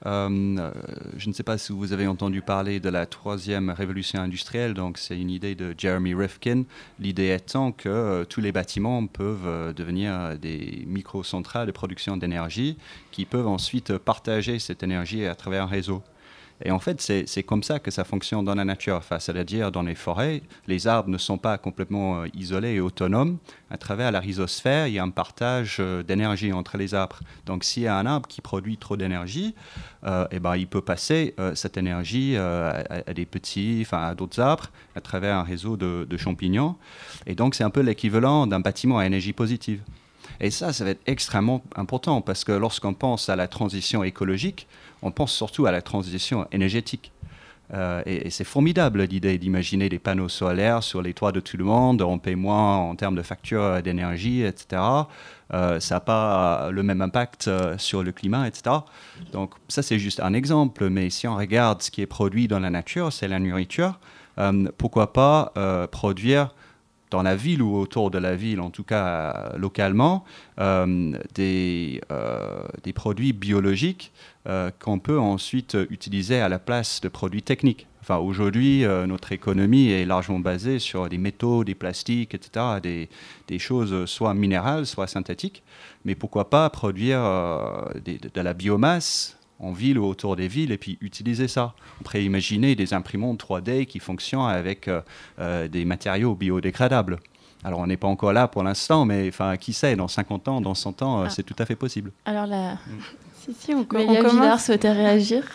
Euh, je ne sais pas si vous avez entendu parler de la troisième révolution industrielle, donc c'est une idée de Jeremy Rifkin. L'idée étant que euh, tous les bâtiments peuvent euh, devenir des micro-centrales de production d'énergie qui peuvent ensuite partager cette énergie à travers un réseau. Et en fait, c'est comme ça que ça fonctionne dans la nature. C'est-à-dire, dans les forêts, les arbres ne sont pas complètement euh, isolés et autonomes. À travers la rhizosphère, il y a un partage euh, d'énergie entre les arbres. Donc, s'il y a un arbre qui produit trop d'énergie, euh, eh ben, il peut passer cette énergie à, des petits, enfin, à d'autres arbres, à travers un réseau de champignons. Et donc, c'est un peu l'équivalent d'un bâtiment à énergie positive. Et ça, ça va être extrêmement important parce que lorsqu'on pense à la transition écologique, on pense surtout à la transition énergétique. Euh, et, c'est formidable l'idée d'imaginer des panneaux solaires sur les toits de tout le monde, on paye moins en termes de facture d'énergie, etc. Euh, ça n'a pas le même impact euh, sur le climat, etc. Donc ça c'est juste un exemple, mais si on regarde ce qui est produit dans la nature, c'est la nourriture. pourquoi pas produire dans la ville ou autour de la ville, en tout cas localement, euh, des, euh, des, produits biologiques euh, qu'on peut ensuite utiliser à la place de produits techniques. Enfin, aujourd'hui, notre économie est largement basée sur des métaux, des plastiques, etc., des, des choses soit minérales, soit synthétiques. Mais pourquoi pas produire de la biomasse en ville ou autour des villes et puis utiliser ça. On pourrait imaginer des imprimantes 3D qui fonctionnent avec euh, euh, des matériaux biodégradables. Alors on n'est pas encore là pour l'instant, mais enfin qui sait, dans 50 ans, dans 100 ans, euh, ah. c'est tout à fait possible. Alors là, mm. si, si, on, on commence. souhaitait réagir. (laughs)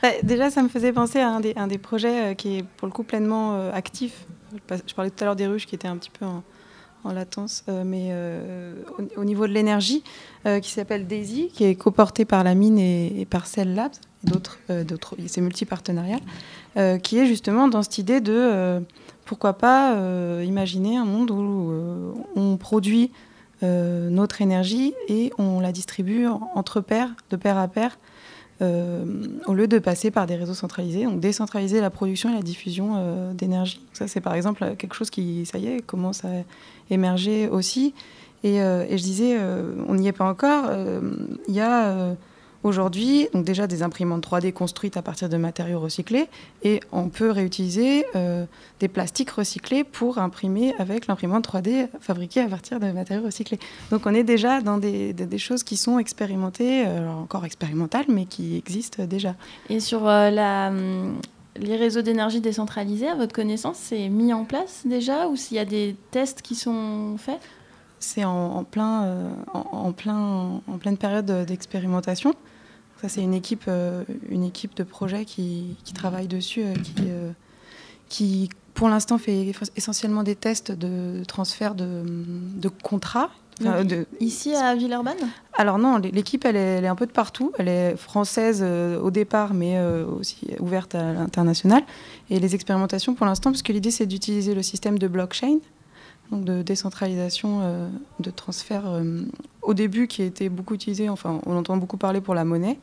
Bah, déjà, ça me faisait penser à un des, un des projets qui est pour le coup pleinement actif. Je parlais tout à l'heure des ruches qui étaient un petit peu en, en latence, euh, mais euh, au, niveau de l'énergie, euh, qui s'appelle Daisy, qui est coporté par la mine et, par Cell Labs, d'autres, d'autres, c'est multipartenarial, qui est justement dans cette idée de pourquoi pas imaginer un monde où on produit notre énergie et on la distribue entre pairs, de pair à pair, au lieu de passer par des réseaux centralisés, donc décentraliser la production et la diffusion euh, d'énergie. Ça, c'est par exemple quelque chose qui, ça y est, commence à émerger aussi. Et, euh, et je disais, on n'y est pas encore. Il y a aujourd'hui, donc déjà des imprimantes 3D construites à partir de matériaux recyclés, et on peut réutiliser euh, des plastiques recyclés pour imprimer avec l'imprimante 3D fabriquée à partir de matériaux recyclés. Donc on est déjà dans des, choses qui sont expérimentées, euh, encore expérimentales, mais qui existent déjà. Et sur euh, hum, les réseaux d'énergie décentralisés, à votre connaissance, c'est mis en place déjà, ou s'il y a des tests qui sont faits? C'est en, plein, en, plein, en pleine période d'expérimentation. Ça, c'est une équipe, euh, une équipe de projet qui, travaille dessus, euh, qui, euh, qui, pour l'instant, fait essentiellement des tests de transfert de, de contrats. de... Ici à Villeurbanne? Alors non, l'équipe elle est, elle est, un peu de partout. Elle est française au départ, mais aussi ouverte à l'international. Et les expérimentations pour l'instant, parce que l'idée c'est d'utiliser le système de blockchain, donc de décentralisation de transfert au début qui a été beaucoup utilisé, enfin on entend beaucoup parler pour la monnaie,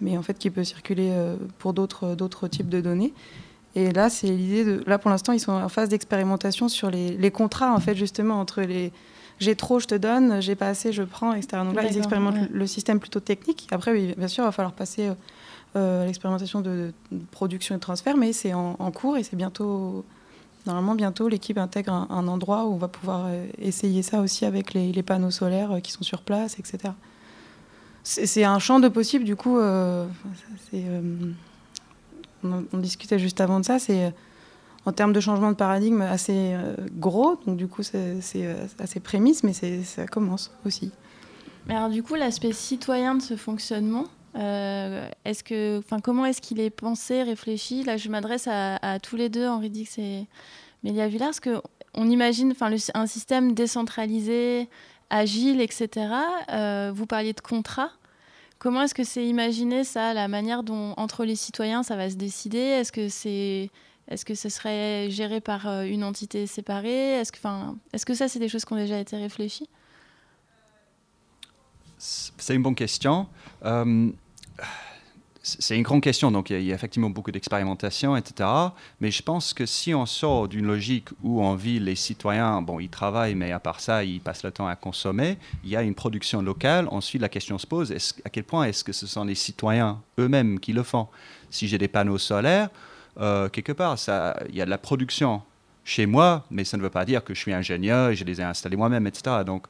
mais en fait qui peut circuler euh, pour d'autres, types de données. Et là, c'est l'idée de. Là, pour l'instant, ils sont en phase d'expérimentation sur les, les, contrats, en fait, justement, entre les. J'ai trop, je te donne, j'ai pas assez, je prends, etc. Donc là, ils expérimentent le système plutôt technique. Après, oui, bien sûr, il va falloir passer euh, euh, à l'expérimentation de, production et de transfert, mais c'est en, cours et c'est bientôt. Normalement, bientôt, l'équipe intègre un, endroit où on va pouvoir essayer ça aussi avec les, panneaux solaires qui sont sur place, etc c'est un champ de possible, du coup. Euh, euh, on, discutait juste avant de ça, c'est euh, en termes de changement de paradigme assez gros, donc du coup, c'est assez prémisse, mais ça commence aussi. Alors, du coup, l'aspect citoyen de ce fonctionnement, est-ce que, enfin, comment est-ce qu'il est pensé, réfléchi? Là, je m'adresse à, tous les deux, Henri Dix et Mélia Villard, parce qu'on imagine, enfin, un système décentralisé, agile, etc. Euh, vous parliez de contrat. comment est-ce que c'est imaginé ça, la manière dont entre les citoyens ça va se décider? Est-ce que c'est est-ce que ce serait géré par euh, une entité séparée? Est-ce que, est que ça, c'est des choses qui ont déjà été réfléchies? C'est une bonne question. Euh, c'est une grande question, donc il y, a, effectivement beaucoup d'expérimentation, etc. Mais je pense que si on sort d'une logique où en ville, les citoyens, bon, ils travaillent, mais à part ça, ils passent le temps à consommer, il y a une production locale. Ensuite, la question se pose, à quel point est-ce que ce sont les citoyens eux-mêmes qui le font? Si j'ai des panneaux solaires, euh, quelque part, il y a de la production chez moi, mais ça ne veut pas dire que je suis ingénieur et je les ai installés moi-même, etc. Donc,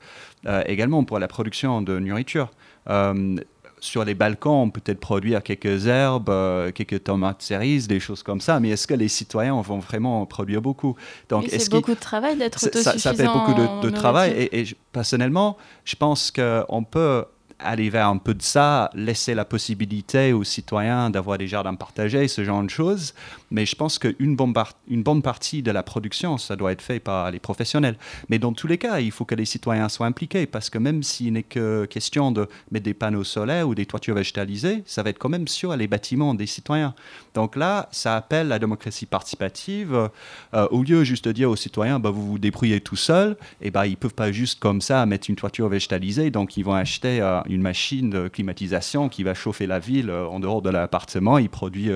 euh, également pour la production de nourriture. Euh, sur les balcons, on peut peut-être produire quelques herbes, quelques tomates cerises, des choses comme ça, mais est-ce que les citoyens vont vraiment produire beaucoup? Donc, C'est beaucoup de travail d'être autosuffisant. Ça, fait beaucoup de, travail et, et personnellement, je pense qu'on peut aller vers un peu de ça, laisser la possibilité aux citoyens d'avoir des jardins partagés, ce genre de choses. Mais je pense qu'une bonne, une bonne partie de la production, ça doit être fait par les professionnels. Mais dans tous les cas, il faut que les citoyens soient impliqués parce que même s'il n'est que question de mettre des panneaux solaires ou des toitures végétalisées, ça va être quand même sur les bâtiments des citoyens. Donc là, ça appelle la démocratie participative. Euh, au lieu juste de dire aux citoyens, bah, vous vous débrouillez tout seul, et bah, ils ne peuvent pas juste comme ça mettre une toiture végétalisée, donc ils vont acheter euh, une machine de climatisation qui va chauffer la ville euh, en dehors de l'appartement, il produit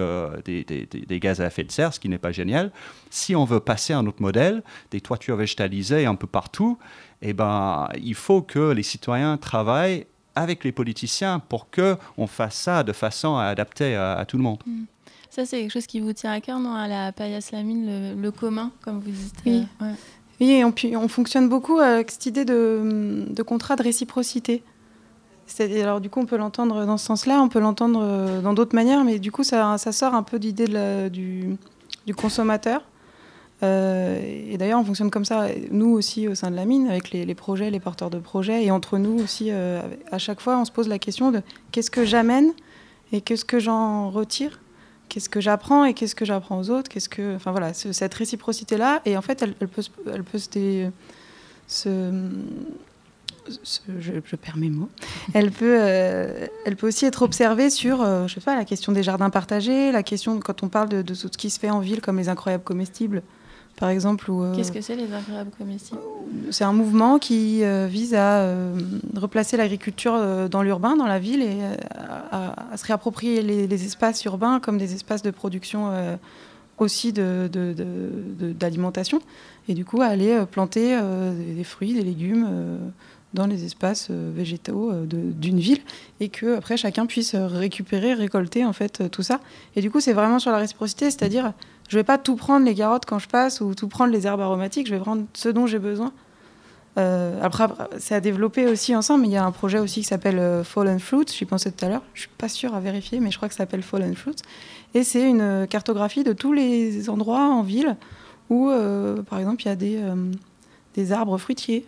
des, des, des, gaz à effet de serre, ce qui n'est pas génial. Si on veut passer à un autre modèle, des toitures végétalisées un peu partout, et ben, il faut que les citoyens travaillent avec les politiciens pour qu'on fasse ça de façon à adapter à, tout le monde. Mm. Ça, c'est quelque chose qui vous tient à cœur, non À la Payas Lamine, le, commun, comme vous dites. Oui, euh, oui et on, on, fonctionne beaucoup avec cette idée de, de contrat de réciprocité. Alors du coup, on peut l'entendre dans ce sens-là, on peut l'entendre euh, dans d'autres manières, mais du coup, ça, sort un peu d'idée du, du, consommateur. Euh, et d'ailleurs, on fonctionne comme ça, nous aussi, au sein de la mine, avec les, projets, les porteurs de projets, et entre nous aussi, à chaque fois, on se pose la question de qu'est-ce que j'amène et qu'est-ce que j'en retire qu'est-ce que j'apprends et qu'est-ce que j'apprends aux autres qu'est-ce que enfin voilà cette réciprocité là et en fait elle, peut elle peut se, je, perds mes mots (laughs) elle peut euh, elle peut aussi être observée sur euh, je sais pas la question des jardins partagés la question quand on parle de, de, ce qui se fait en ville comme les incroyables comestibles par exemple. Euh, Qu'est-ce que c'est les incroyables comestibles? C'est un mouvement qui vise à replacer l'agriculture dans l'urbain, dans la ville, et à, se réapproprier les, espaces urbains comme des espaces de production aussi d'alimentation, de, et du coup à aller planter des fruits, des légumes dans les espaces végétaux d'une ville et que après chacun puisse récupérer, récolter en fait tout ça. Et du coup, c'est vraiment sur la réciprocité, c'est-à-dire je vais pas tout prendre les carottes quand je passe ou tout prendre les herbes aromatiques. Je vais prendre ce dont j'ai besoin. Euh, après, c'est à développer aussi ensemble. Mais il y a un projet aussi qui s'appelle euh, Fallen Fruits. J'y pensais tout à l'heure. Je suis pas sûre à vérifier, mais je crois que ça s'appelle Fallen Fruits. Et c'est une euh, cartographie de tous les endroits en ville où, par exemple, il y a des, des arbres fruitiers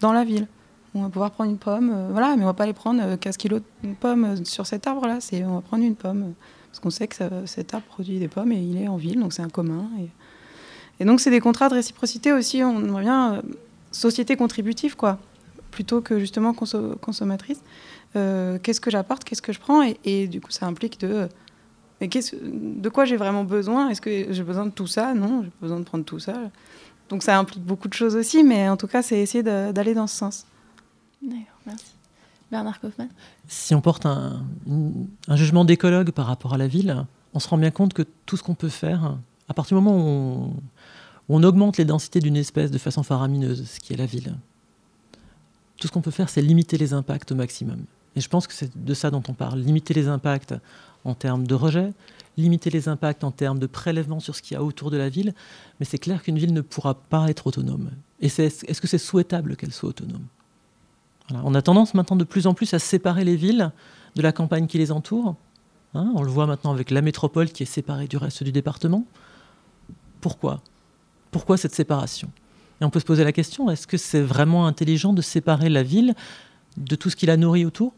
dans la ville. On va pouvoir prendre une pomme, voilà, mais on va pas aller prendre 15 kilos de pommes sur cet arbre-là. On va prendre une pomme. Parce qu'on sait que cet arbre produit des pommes et il est en ville, donc c'est un commun. Et, donc c'est des contrats de réciprocité aussi, on aimerait bien euh, société contributive, quoi, plutôt que justement consommatrice. Euh, qu'est-ce que j'apporte, qu'est-ce que je prends et, du coup ça implique de... Mais de quoi j'ai vraiment besoin? Est-ce que j'ai besoin de tout ça? Non, j'ai besoin de prendre tout ça. Donc ça implique beaucoup de choses aussi, mais en tout cas c'est essayer d'aller dans ce sens. D'accord, merci. Bernard Kaufmann Si on porte un, jugement d'écologue par rapport à la ville, on se rend bien compte que tout ce qu'on peut faire, à partir du moment où on, augmente les densités d'une espèce de façon faramineuse, ce qui est la ville, tout ce qu'on peut faire, c'est limiter les impacts au maximum. Et je pense que c'est de ça dont on parle. Limiter les impacts en termes de rejet, limiter les impacts en termes de prélèvement sur ce qu'il y a autour de la ville. Mais c'est clair qu'une ville ne pourra pas être autonome. Et est-ce que c'est souhaitable qu'elle soit autonome? On a tendance maintenant de plus en plus à séparer les villes de la campagne qui les entoure. Hein. on le voit maintenant avec la métropole qui est séparée du reste du département. Pourquoi? Pourquoi cette séparation? Et on peut se poser la question, est-ce que c'est vraiment intelligent de séparer la ville de tout ce qui la nourrit autour?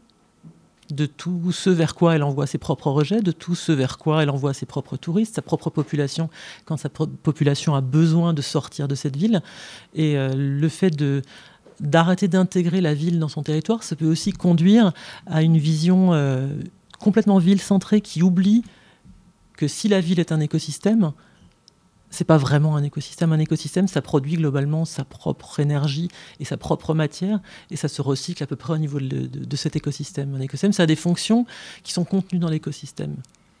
De tout ce vers quoi elle envoie ses propres rejets, de tout ce vers quoi elle envoie ses propres touristes, sa propre population, quand sa population a besoin de sortir de cette ville? Et euh, le fait de d'arrêter d'intégrer la ville dans son territoire, ça peut aussi conduire à une vision euh, complètement ville-centrée qui oublie que si la ville est un écosystème, c'est pas vraiment un écosystème. Un écosystème, ça produit globalement sa propre énergie et sa propre matière, et ça se recycle à peu près au niveau de, de cet écosystème. Un écosystème, ça a des fonctions qui sont contenues dans l'écosystème.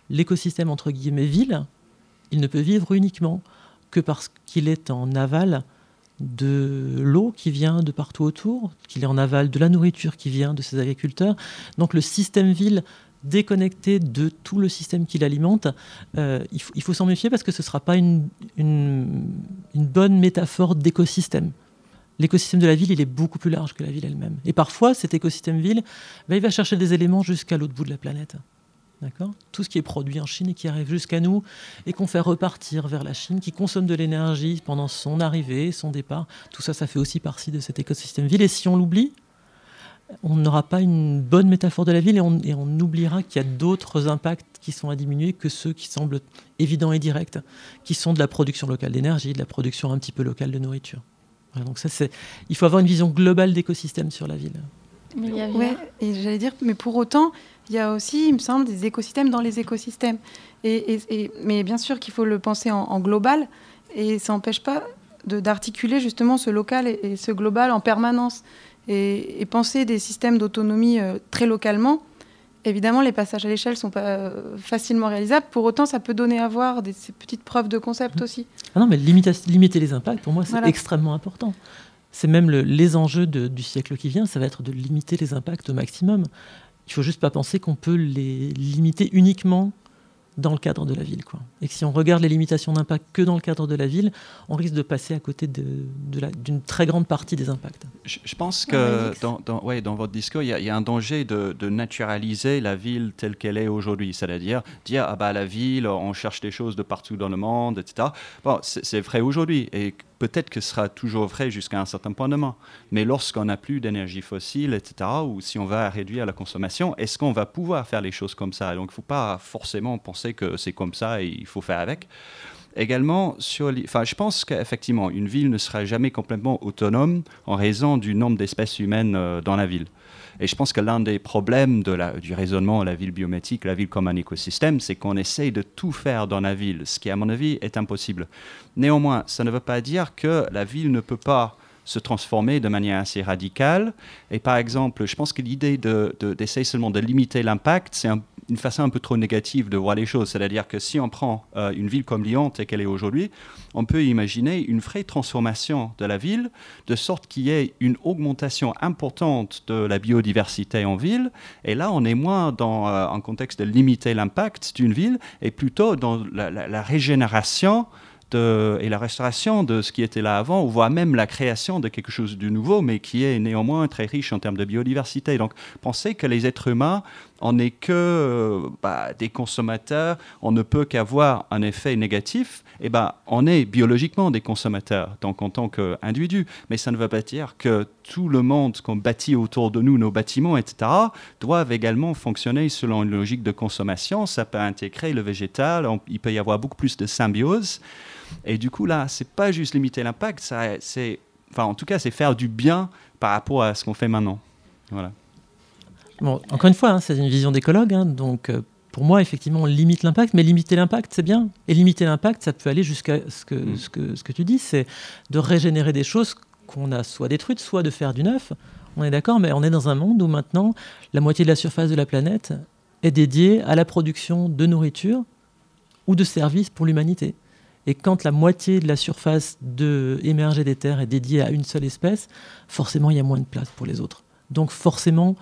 L'écosystème, entre guillemets, ville, il ne peut vivre uniquement que parce qu'il est en aval de l'eau qui vient de partout autour, qu'il est en aval de la nourriture qui vient de ses agriculteurs. Donc le système ville déconnecté de tout le système qui l'alimente, euh, il, faut, s'en méfier parce que ce ne sera pas une, une, bonne métaphore d'écosystème. L'écosystème de la ville, il est beaucoup plus large que la ville elle-même. Et parfois, cet écosystème ville, bah, il va chercher des éléments jusqu'à l'autre bout de la planète. Tout ce qui est produit en Chine et qui arrive jusqu'à nous et qu'on fait repartir vers la Chine, qui consomme de l'énergie pendant son arrivée, son départ, tout ça, ça fait aussi partie de cet écosystème ville. Et si on l'oublie, on n'aura pas une bonne métaphore de la ville et on, et on oubliera qu'il y a d'autres impacts qui sont à diminuer que ceux qui semblent évidents et directs, qui sont de la production locale d'énergie, de la production un petit peu locale de nourriture. donc ça, c'est, il faut avoir une vision globale d'écosystème sur la ville. Mais ouais, et j'allais dire, mais pour autant, il y a aussi, il me semble, des écosystèmes dans les écosystèmes. Et, mais bien sûr qu'il faut le penser en, global, et ça n'empêche pas d'articuler justement ce local et, ce global en permanence. Et, penser des systèmes d'autonomie euh, très localement, évidemment, les passages à l'échelle ne sont pas euh, facilement réalisables. Pour autant, ça peut donner à voir des, ces petites preuves de concept mmh. aussi. Ah non, mais limiter les impacts, pour moi, c'est extrêmement important. C'est même les enjeux du siècle qui vient, ça va être de limiter les impacts au maximum. Il faut juste pas penser qu'on peut les limiter uniquement dans le cadre de la ville. Quoi. Et que si on regarde les limitations d'impact que dans le cadre de la ville, on risque de passer à côté d'une de, très grande partie des impacts. Je, pense que dans, dans, ouais, dans votre discours, il y, a un danger de, naturaliser la ville telle qu'elle est aujourd'hui. C'est-à-dire dire, ah bah la ville, on cherche des choses de partout dans le monde, etc. Bon, c'est vrai aujourd'hui. Et peut-être que ce sera toujours vrai jusqu'à un certain point demain. Mais lorsqu'on n'a plus d'énergie fossile, etc., ou si on va réduire la consommation, est-ce qu'on va pouvoir faire les choses comme ça? Donc il ne faut pas forcément penser que c'est comme ça et il faut faire avec. Également, sur enfin, je pense qu'effectivement, une ville ne sera jamais complètement autonome en raison du nombre d'espèces humaines euh, dans la ville. Et je pense que l'un des problèmes du raisonnement la ville biométrique, la ville comme un écosystème, c'est qu'on essaye de tout faire dans la ville, ce qui, à mon avis, est impossible. Néanmoins, ça ne veut pas dire que la ville ne peut pas se transformer de manière assez radicale. Et par exemple, je pense que l'idée d'essayer de, seulement de limiter l'impact, c'est un une façon un peu trop négative de voir les choses. C'est-à-dire que si on prend euh, une ville comme Lyon telle qu'elle est aujourd'hui, on peut imaginer une vraie transformation de la ville, de sorte qu'il y ait une augmentation importante de la biodiversité en ville. Et là, on est moins dans euh, un contexte de limiter l'impact d'une ville, et plutôt dans la régénération et la restauration de ce qui était là avant, ou voire même la création de quelque chose de nouveau, mais qui est néanmoins très riche en termes de biodiversité. Donc, penser que les êtres humains, on n'est que euh, bah, des consommateurs, on ne peut qu'avoir un effet négatif, et eh ben, on est biologiquement des consommateurs, donc en tant qu'individus. Mais ça ne veut pas dire que tout le monde qu'on bâtit autour de nous, nos bâtiments, etc., doivent également fonctionner selon une logique de consommation. Ça peut intégrer le végétal, il peut y avoir beaucoup plus de symbiose. Et du coup, là, c'est pas juste limiter l'impact, c'est, enfin, en tout cas, c'est faire du bien par rapport à ce qu'on fait maintenant. Voilà. Bon, encore une fois, hein, c'est une vision d'écologue, hein, donc euh, pour moi, effectivement, on limite l'impact, mais limiter l'impact, c'est bien. Et limiter l'impact, ça peut aller jusqu'à ce que, mm. ce, que, ce que tu dis, c'est de régénérer des choses qu'on a soit détruites, soit de faire du neuf. On est d'accord, mais on est dans un monde où maintenant, la moitié de la surface de la planète est dédiée à la production de nourriture ou de services pour l'humanité. Et quand la moitié de la surface de émerger des terres est dédiée à une seule espèce, forcément, il y a moins de place pour les autres. Donc forcément,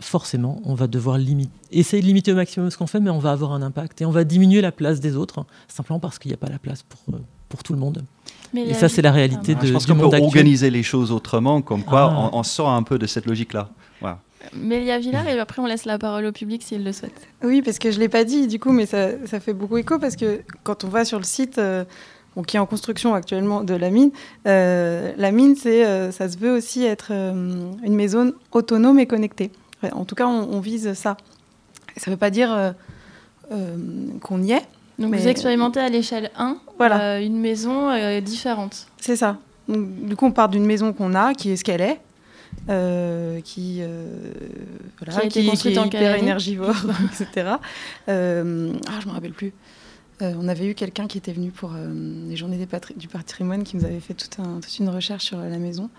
forcément, on va devoir limiter, essayer de limiter au maximum ce qu'on fait, mais on va avoir un impact. Et on va diminuer la place des autres, simplement parce qu'il n'y a pas la place pour, euh, pour tout le monde. et ça, c'est la réalité de, Je pense qu'on peut organiser les choses autrement, comme quoi ah. on, sort un peu de cette logique-là. Voilà. Mélia Villard, et après on laisse la parole au public s'il le souhaite. Oui, parce que je ne l'ai pas dit du coup, mais ça, ça, fait beaucoup écho parce que quand on va sur le site euh, qui est en construction actuellement de la mine, euh, la mine, c'est, euh, ça se veut aussi être une maison autonome et connectée. En tout cas, on, vise ça. ça ne veut pas dire qu'on y est. Donc vous expérimentez à l'échelle 1 voilà. une maison différente. C'est ça. Donc, du coup, on part d'une maison qu'on a, qui est ce qu'elle est, euh, qui, euh, voilà, qui été construite en hyper énergivore, (laughs) etc. Euh, ah, je me rappelle plus. on avait eu quelqu'un qui était venu pour les journées du patrimoine qui nous avait fait toute une recherche sur la maison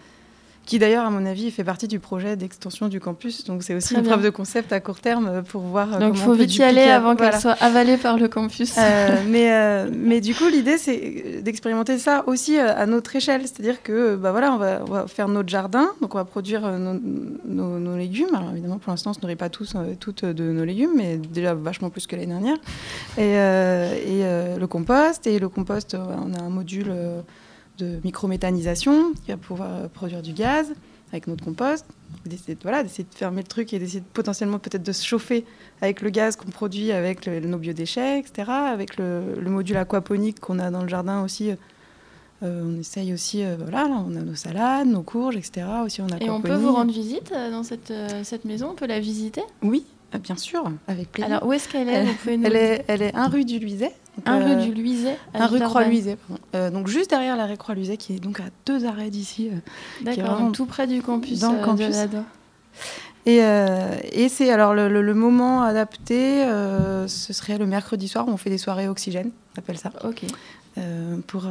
qui d'ailleurs, à mon avis, fait partie du projet d'extension du campus. Donc c'est aussi une preuve de concept à court terme pour voir. Donc il faut vite y aller avant qu'elle soit avalée par le campus. Euh, (laughs) mais, euh, mais du coup, l'idée, c'est d'expérimenter ça aussi euh, à notre échelle. C'est-à-dire que bah, voilà, on va, on, va, faire notre jardin, donc on va produire nos, nos, légumes. Alors évidemment, pour l'instant, on ne nourrit pas tous, toutes de nos légumes, mais déjà vachement plus que l'année dernière. Et, et le compost. Et le compost, on a un module de microméthanisation qui va pouvoir euh, produire du gaz avec notre compost. D'essayer de, voilà, d'essayer de fermer le truc et d'essayer de, potentiellement peut-être de se chauffer avec le gaz qu'on produit avec nos biodéchets, etc. Avec le, module aquaponique qu'on a dans le jardin aussi. Euh, on essaye aussi, euh, voilà, on a nos salades, nos courges, etc. Aussi, on Et on peut vous rendre visite dans cette, cette maison? On peut la visiter? Oui, bien sûr, avec plaisir. Alors, où est-ce qu'elle est, elle, est, elle est un rue du Luiset, un rue du Luiset Un rue Croix-Luiset, euh, donc juste derrière la rue Croix-Luiset, qui est donc à deux arrêts d'ici. Euh, D'accord, tout près du campus. Dans le euh, campus. et, et c'est alors le, moment adapté, ce serait le mercredi soir où on fait des soirées oxygène, on appelle ça. Ok. pour,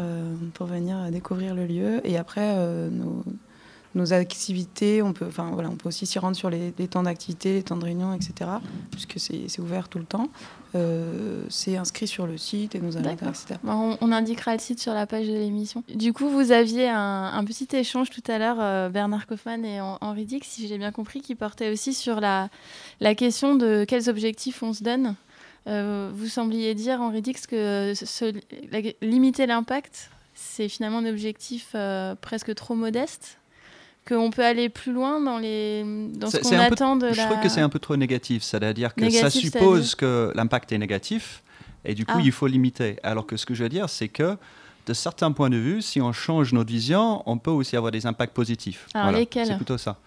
pour venir découvrir le lieu. Et après, nos, nos activités, on peut, enfin, voilà, on peut aussi s'y rendre sur les, temps d'activité, les temps de réunion, etc., puisque c'est ouvert tout le temps. Euh, c'est inscrit sur le site et nous etc. On, indiquera le site sur la page de l'émission. Du coup, vous aviez un, petit échange tout à l'heure, euh, Bernard Kaufmann et Henri Dix, si j'ai bien compris, qui portait aussi sur la, la question de quels objectifs on se donne. Euh, vous sembliez dire, Henri Dix, que limiter l'impact, c'est finalement un objectif presque trop modeste qu'on peut aller plus loin dans, les, dans ce qu'on attend de je la... Je trouve que c'est un peu trop négatif, c'est-à-dire que ça suppose que l'impact est négatif, et du coup, ah. il faut limiter. Alors que ce que je veux dire, c'est que de certains points de vue, si on change notre vision, on peut aussi avoir des impacts positifs. Alors lesquels? C'est plutôt ça.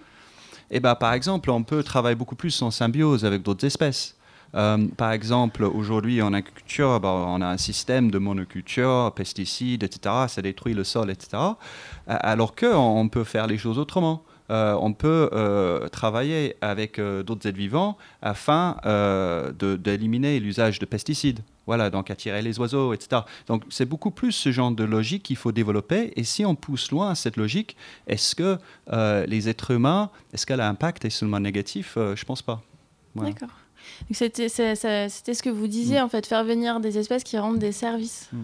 Et eh ben, par exemple, on peut travailler beaucoup plus en symbiose avec d'autres espèces. Euh, par exemple, aujourd'hui en agriculture, bah, on a un système de monoculture, pesticides, etc. Ça détruit le sol, etc. Alors qu'on peut faire les choses autrement. Euh, on peut euh, travailler avec d'autres êtres vivants afin d'éliminer l'usage de pesticides. Voilà, donc attirer les oiseaux, etc. Donc c'est beaucoup plus ce genre de logique qu'il faut développer. Et si on pousse loin cette logique, est-ce que les êtres humains, est-ce qu'elle a un impact seulement négatif? Je ne pense pas. D'accord. C'était ce que vous disiez, mm. en fait, faire venir des espèces qui rendent des services. Mm.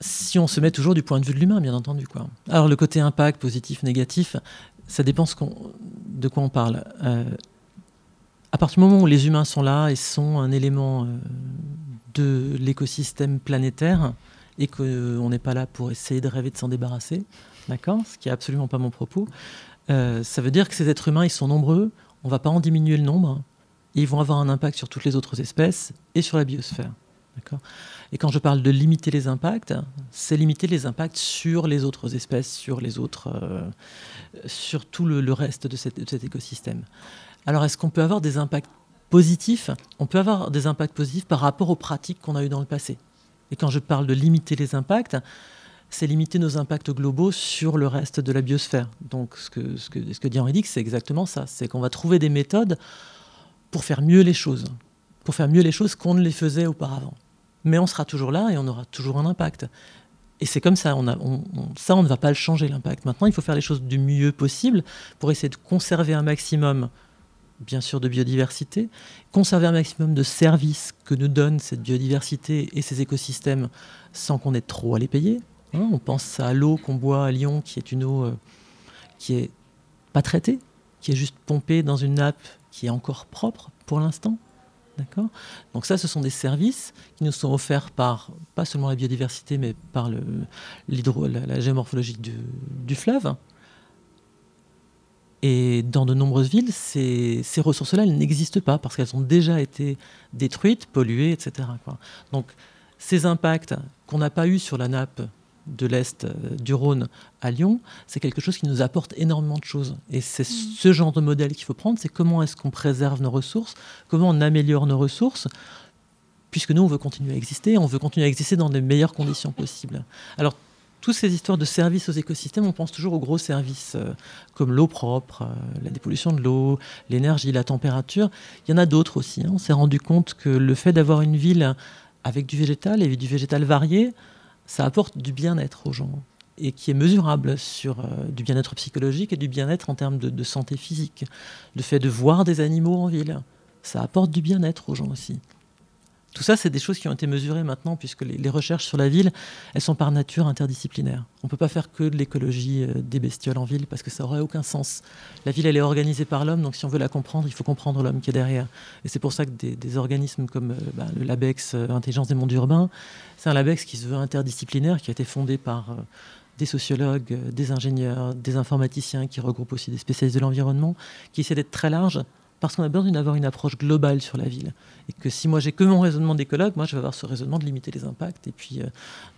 Si on se met toujours du point de vue de l'humain, bien entendu. Quoi. Alors, le côté impact, positif, négatif, ça dépend de quoi on parle. Euh, à partir du moment où les humains sont là et sont un élément euh, de l'écosystème planétaire, et qu'on n'est pas là pour essayer de rêver de s'en débarrasser, d'accord Ce qui n'est absolument pas mon propos. Euh, ça veut dire que ces êtres humains, ils sont nombreux, on ne va pas en diminuer le nombre, ils vont avoir un impact sur toutes les autres espèces et sur la biosphère. Et quand je parle de limiter les impacts, c'est limiter les impacts sur les autres espèces, sur les autres, euh, sur tout le, reste de, cet écosystème. Alors, est-ce qu'on peut avoir des impacts positifs? On peut avoir des impacts positifs par rapport aux pratiques qu'on a eues dans le passé. Et quand je parle de limiter les impacts, c'est limiter nos impacts globaux sur le reste de la biosphère. Donc, ce que, dit Henri Dix, c'est exactement ça. C'est qu'on va trouver des méthodes pour faire mieux les choses, pour faire mieux les choses qu'on ne les faisait auparavant. Mais on sera toujours là et on aura toujours un impact. Et c'est comme ça, ça on ne va pas le changer l'impact. Maintenant, il faut faire les choses du mieux possible pour essayer de conserver un maximum, bien sûr, de biodiversité, conserver un maximum de services que nous donne cette biodiversité et ces écosystèmes sans qu'on ait trop à les payer. Hein. on pense à l'eau qu'on boit à Lyon, qui est une eau euh, qui est pas traitée, qui est juste pompée dans une nappe qui est encore propre pour l'instant. D'accord? Donc ça, ce sont des services qui nous sont offerts par, pas seulement la biodiversité, mais par le, la, géomorphologie du, fleuve. Et dans de nombreuses villes, ces, ces ressources-là, elles n'existent pas parce qu'elles ont déjà été détruites, polluées, etc. Donc ces impacts qu'on n'a pas eus sur la nappe de l'Est euh, du Rhône à Lyon, c'est quelque chose qui nous apporte énormément de choses. Et c'est mm. ce genre de modèle qu'il faut prendre, c'est comment est-ce qu'on préserve nos ressources, comment on améliore nos ressources, puisque nous, on veut continuer à exister, on veut continuer à exister dans les meilleures conditions possibles. Alors, toutes ces histoires de services aux écosystèmes, on pense toujours aux gros services euh, comme l'eau propre, euh, la dépollution de l'eau, l'énergie, la température. Il y en a d'autres aussi. Hein. On s'est rendu compte que le fait d'avoir une ville avec du végétal et du végétal varié, ça apporte du bien-être aux gens et qui est mesurable sur euh, du bien-être psychologique et du bien-être en termes de, de, santé physique. Le fait de voir des animaux en ville, ça apporte du bien-être aux gens aussi. Tout ça, c'est des choses qui ont été mesurées maintenant, puisque les, recherches sur la ville, elles sont par nature interdisciplinaires. On ne peut pas faire que de l'écologie euh, des bestioles en ville, parce que ça n'aurait aucun sens. La ville, elle est organisée par l'homme, donc si on veut la comprendre, il faut comprendre l'homme qui est derrière. Et c'est pour ça que des, organismes comme euh, bah, le LABEX, euh, Intelligence des mondes urbains, c'est un LABEX qui se veut interdisciplinaire, qui a été fondé par des sociologues, des ingénieurs, des informaticiens, qui regroupent aussi des spécialistes de l'environnement, qui essaie d'être très large parce qu'on a besoin d'avoir une approche globale sur la ville. Et que si moi j'ai que mon raisonnement d'écologue, moi je vais avoir ce raisonnement de limiter les impacts et puis euh,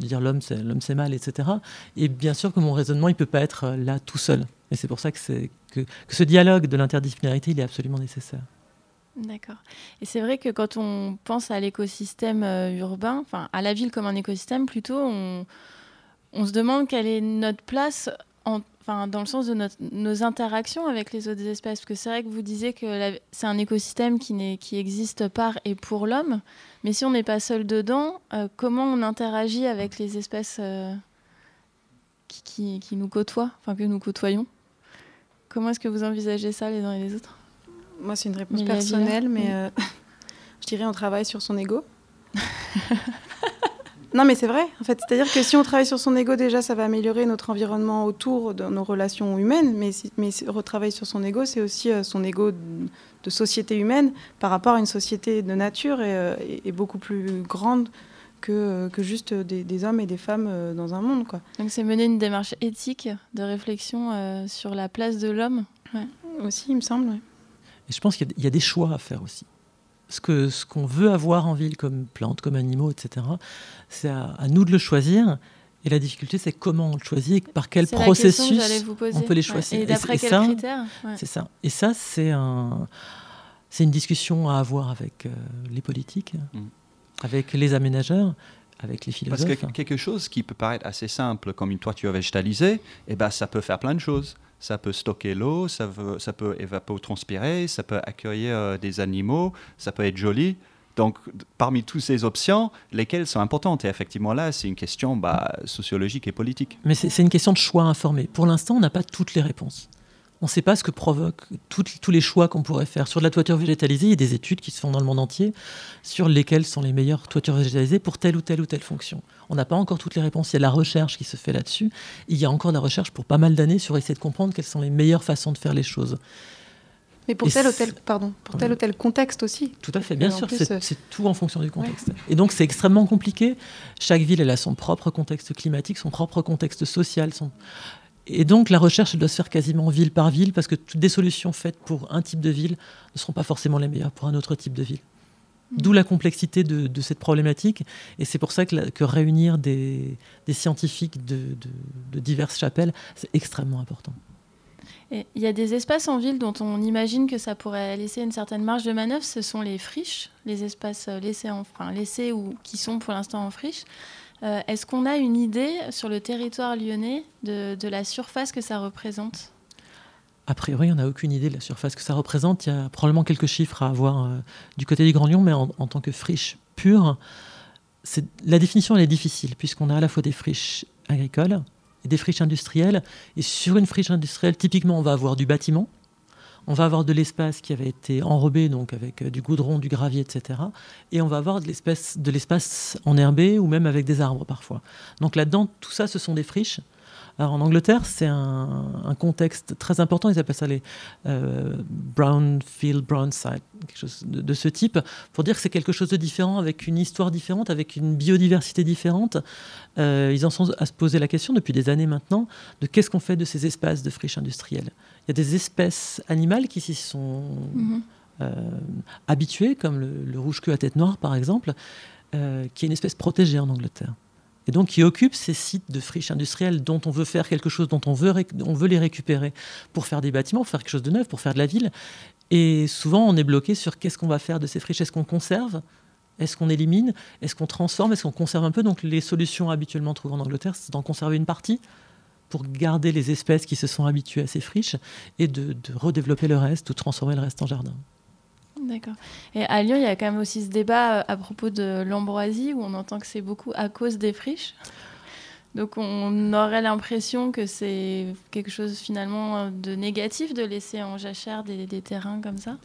de dire l'homme c'est, mal, etc. Et bien sûr que mon raisonnement il peut pas être euh, là tout seul. Et c'est pour ça que, ce dialogue de l'interdisciplinarité il est absolument nécessaire. D'accord. Et c'est vrai que quand on pense à l'écosystème euh, urbain, enfin à la ville comme un écosystème plutôt, on se demande quelle est notre place en, dans le sens de nos interactions avec les autres espèces. Parce que c'est vrai que vous disiez que c'est un écosystème qui, qui existe par et pour l'homme. Mais si on n'est pas seul dedans, euh, comment on interagit avec les espèces euh, qui, qui, nous côtoient, enfin que nous côtoyons? Comment est-ce que vous envisagez ça les uns et les autres? Moi, c'est une réponse personnelle, mais euh, (laughs) je dirais on travaille sur son ego. (laughs) Non, mais c'est vrai. En fait, c'est-à-dire que si on travaille sur son ego, déjà, ça va améliorer notre environnement autour de nos relations humaines. Mais, si, mais retravailler sur son ego, c'est aussi euh, son ego de, société humaine par rapport à une société de nature et, euh, beaucoup plus grande que, euh, que juste des, hommes et des femmes dans un monde. Quoi. Donc, c'est mener une démarche éthique de réflexion sur la place de l'homme. Aussi, il me semble. Et je pense qu'il y, a des choix à faire aussi ce qu'on ce qu'on veut avoir en ville comme plantes, comme animaux, etc., c'est à, nous de le choisir. Et la difficulté, c'est comment on le choisit, par quel processus on peut les choisir. Et d'après quels critères? C'est ça. Et ça, c'est un, une discussion à avoir avec euh, les politiques, mm. avec les aménageurs, avec les philosophes. Parce que quelque chose qui peut paraître assez simple, comme une toiture végétalisée, eh ben, ça peut faire plein de choses ça peut stocker l'eau, ça, ça, peut évapotranspirer, ça peut accueillir euh, des animaux, ça peut être joli. Donc, parmi toutes ces options, lesquelles sont importantes? Et effectivement, là, c'est une question bah, sociologique et politique. Mais c'est une question de choix informé. Pour l'instant, on n'a pas toutes les réponses. On ne sait pas ce que provoquent tous les choix qu'on pourrait faire. Sur la toiture végétalisée, il y a des études qui se font dans le monde entier sur lesquelles sont les meilleures toitures végétalisées pour telle ou telle ou telle fonction. On n'a pas encore toutes les réponses. Il y a la recherche qui se fait là-dessus. Il y a encore de la recherche pour pas mal d'années sur essayer de comprendre quelles sont les meilleures façons de faire les choses. Mais pour tel, ou tel, pardon, pour tel ou tel contexte aussi. Tout à fait, bien sûr, euh, c'est tout en fonction du contexte. Et donc c'est extrêmement compliqué. Chaque ville, elle a son propre contexte climatique, son propre contexte social. Son... Et donc la recherche doit se faire quasiment ville par ville parce que toutes des solutions faites pour un type de ville ne seront pas forcément les meilleures pour un autre type de ville. Mm. D'où la complexité de, cette problématique. Et c'est pour ça que, réunir des, scientifiques de, diverses chapelles, c'est extrêmement important. Il y a des espaces en ville dont on imagine que ça pourrait laisser une certaine marge de manœuvre. Ce sont les friches, les espaces laissés, en, enfin, laissés ou qui sont pour l'instant en friche. Euh, est-ce qu'on a une idée sur le territoire lyonnais de, la surface que ça représente? A priori, on n'a aucune idée de la surface que ça représente. Il y a probablement quelques chiffres à avoir euh, du côté du Grand Lyon, mais en, tant que friche pure, la définition est difficile, puisqu'on a à la fois des friches agricoles et des friches industrielles. Et sur une friche industrielle, typiquement, on va avoir du bâtiment, on va avoir de l'espace qui avait été enrobé, donc avec euh, du goudron, du gravier, etc. Et on va avoir de l'espace, de l'espace enherbé ou même avec des arbres parfois. Donc là-dedans, tout ça, ce sont des friches. Alors en Angleterre, c'est un, contexte très important. Ils appellent ça les euh, brownfield, brownside, quelque chose de, ce type, pour dire que c'est quelque chose de différent, avec une histoire différente, avec une biodiversité différente. Euh, ils en sont à se poser la question depuis des années maintenant de qu'est-ce qu'on fait de ces espaces de friches industrielles. Il y a des espèces animales qui s'y sont mhm. euh, habituées, comme le, rouge-queue à tête noire, par exemple, euh, qui est une espèce protégée en Angleterre. Et donc qui occupe ces sites de friches industrielles dont on veut faire quelque chose, dont on veut, on veut les récupérer pour faire des bâtiments, pour faire quelque chose de neuf, pour faire de la ville. Et souvent, on est bloqué sur qu'est-ce qu'on va faire de ces friches. Est-ce qu'on conserve? Est-ce qu'on élimine? Est-ce qu'on transforme? Est-ce qu'on conserve un peu? Donc les solutions habituellement trouvées en Angleterre, c'est d'en conserver une partie pour garder les espèces qui se sont habituées à ces friches et de, redévelopper le reste ou transformer le reste en jardin. D'accord. Et à Lyon, il y a quand même aussi ce débat euh, à propos de l'ambroisie où on entend que c'est beaucoup à cause des friches. Donc on aurait l'impression que c'est quelque chose finalement de négatif de laisser en jachère des, terrains comme ça?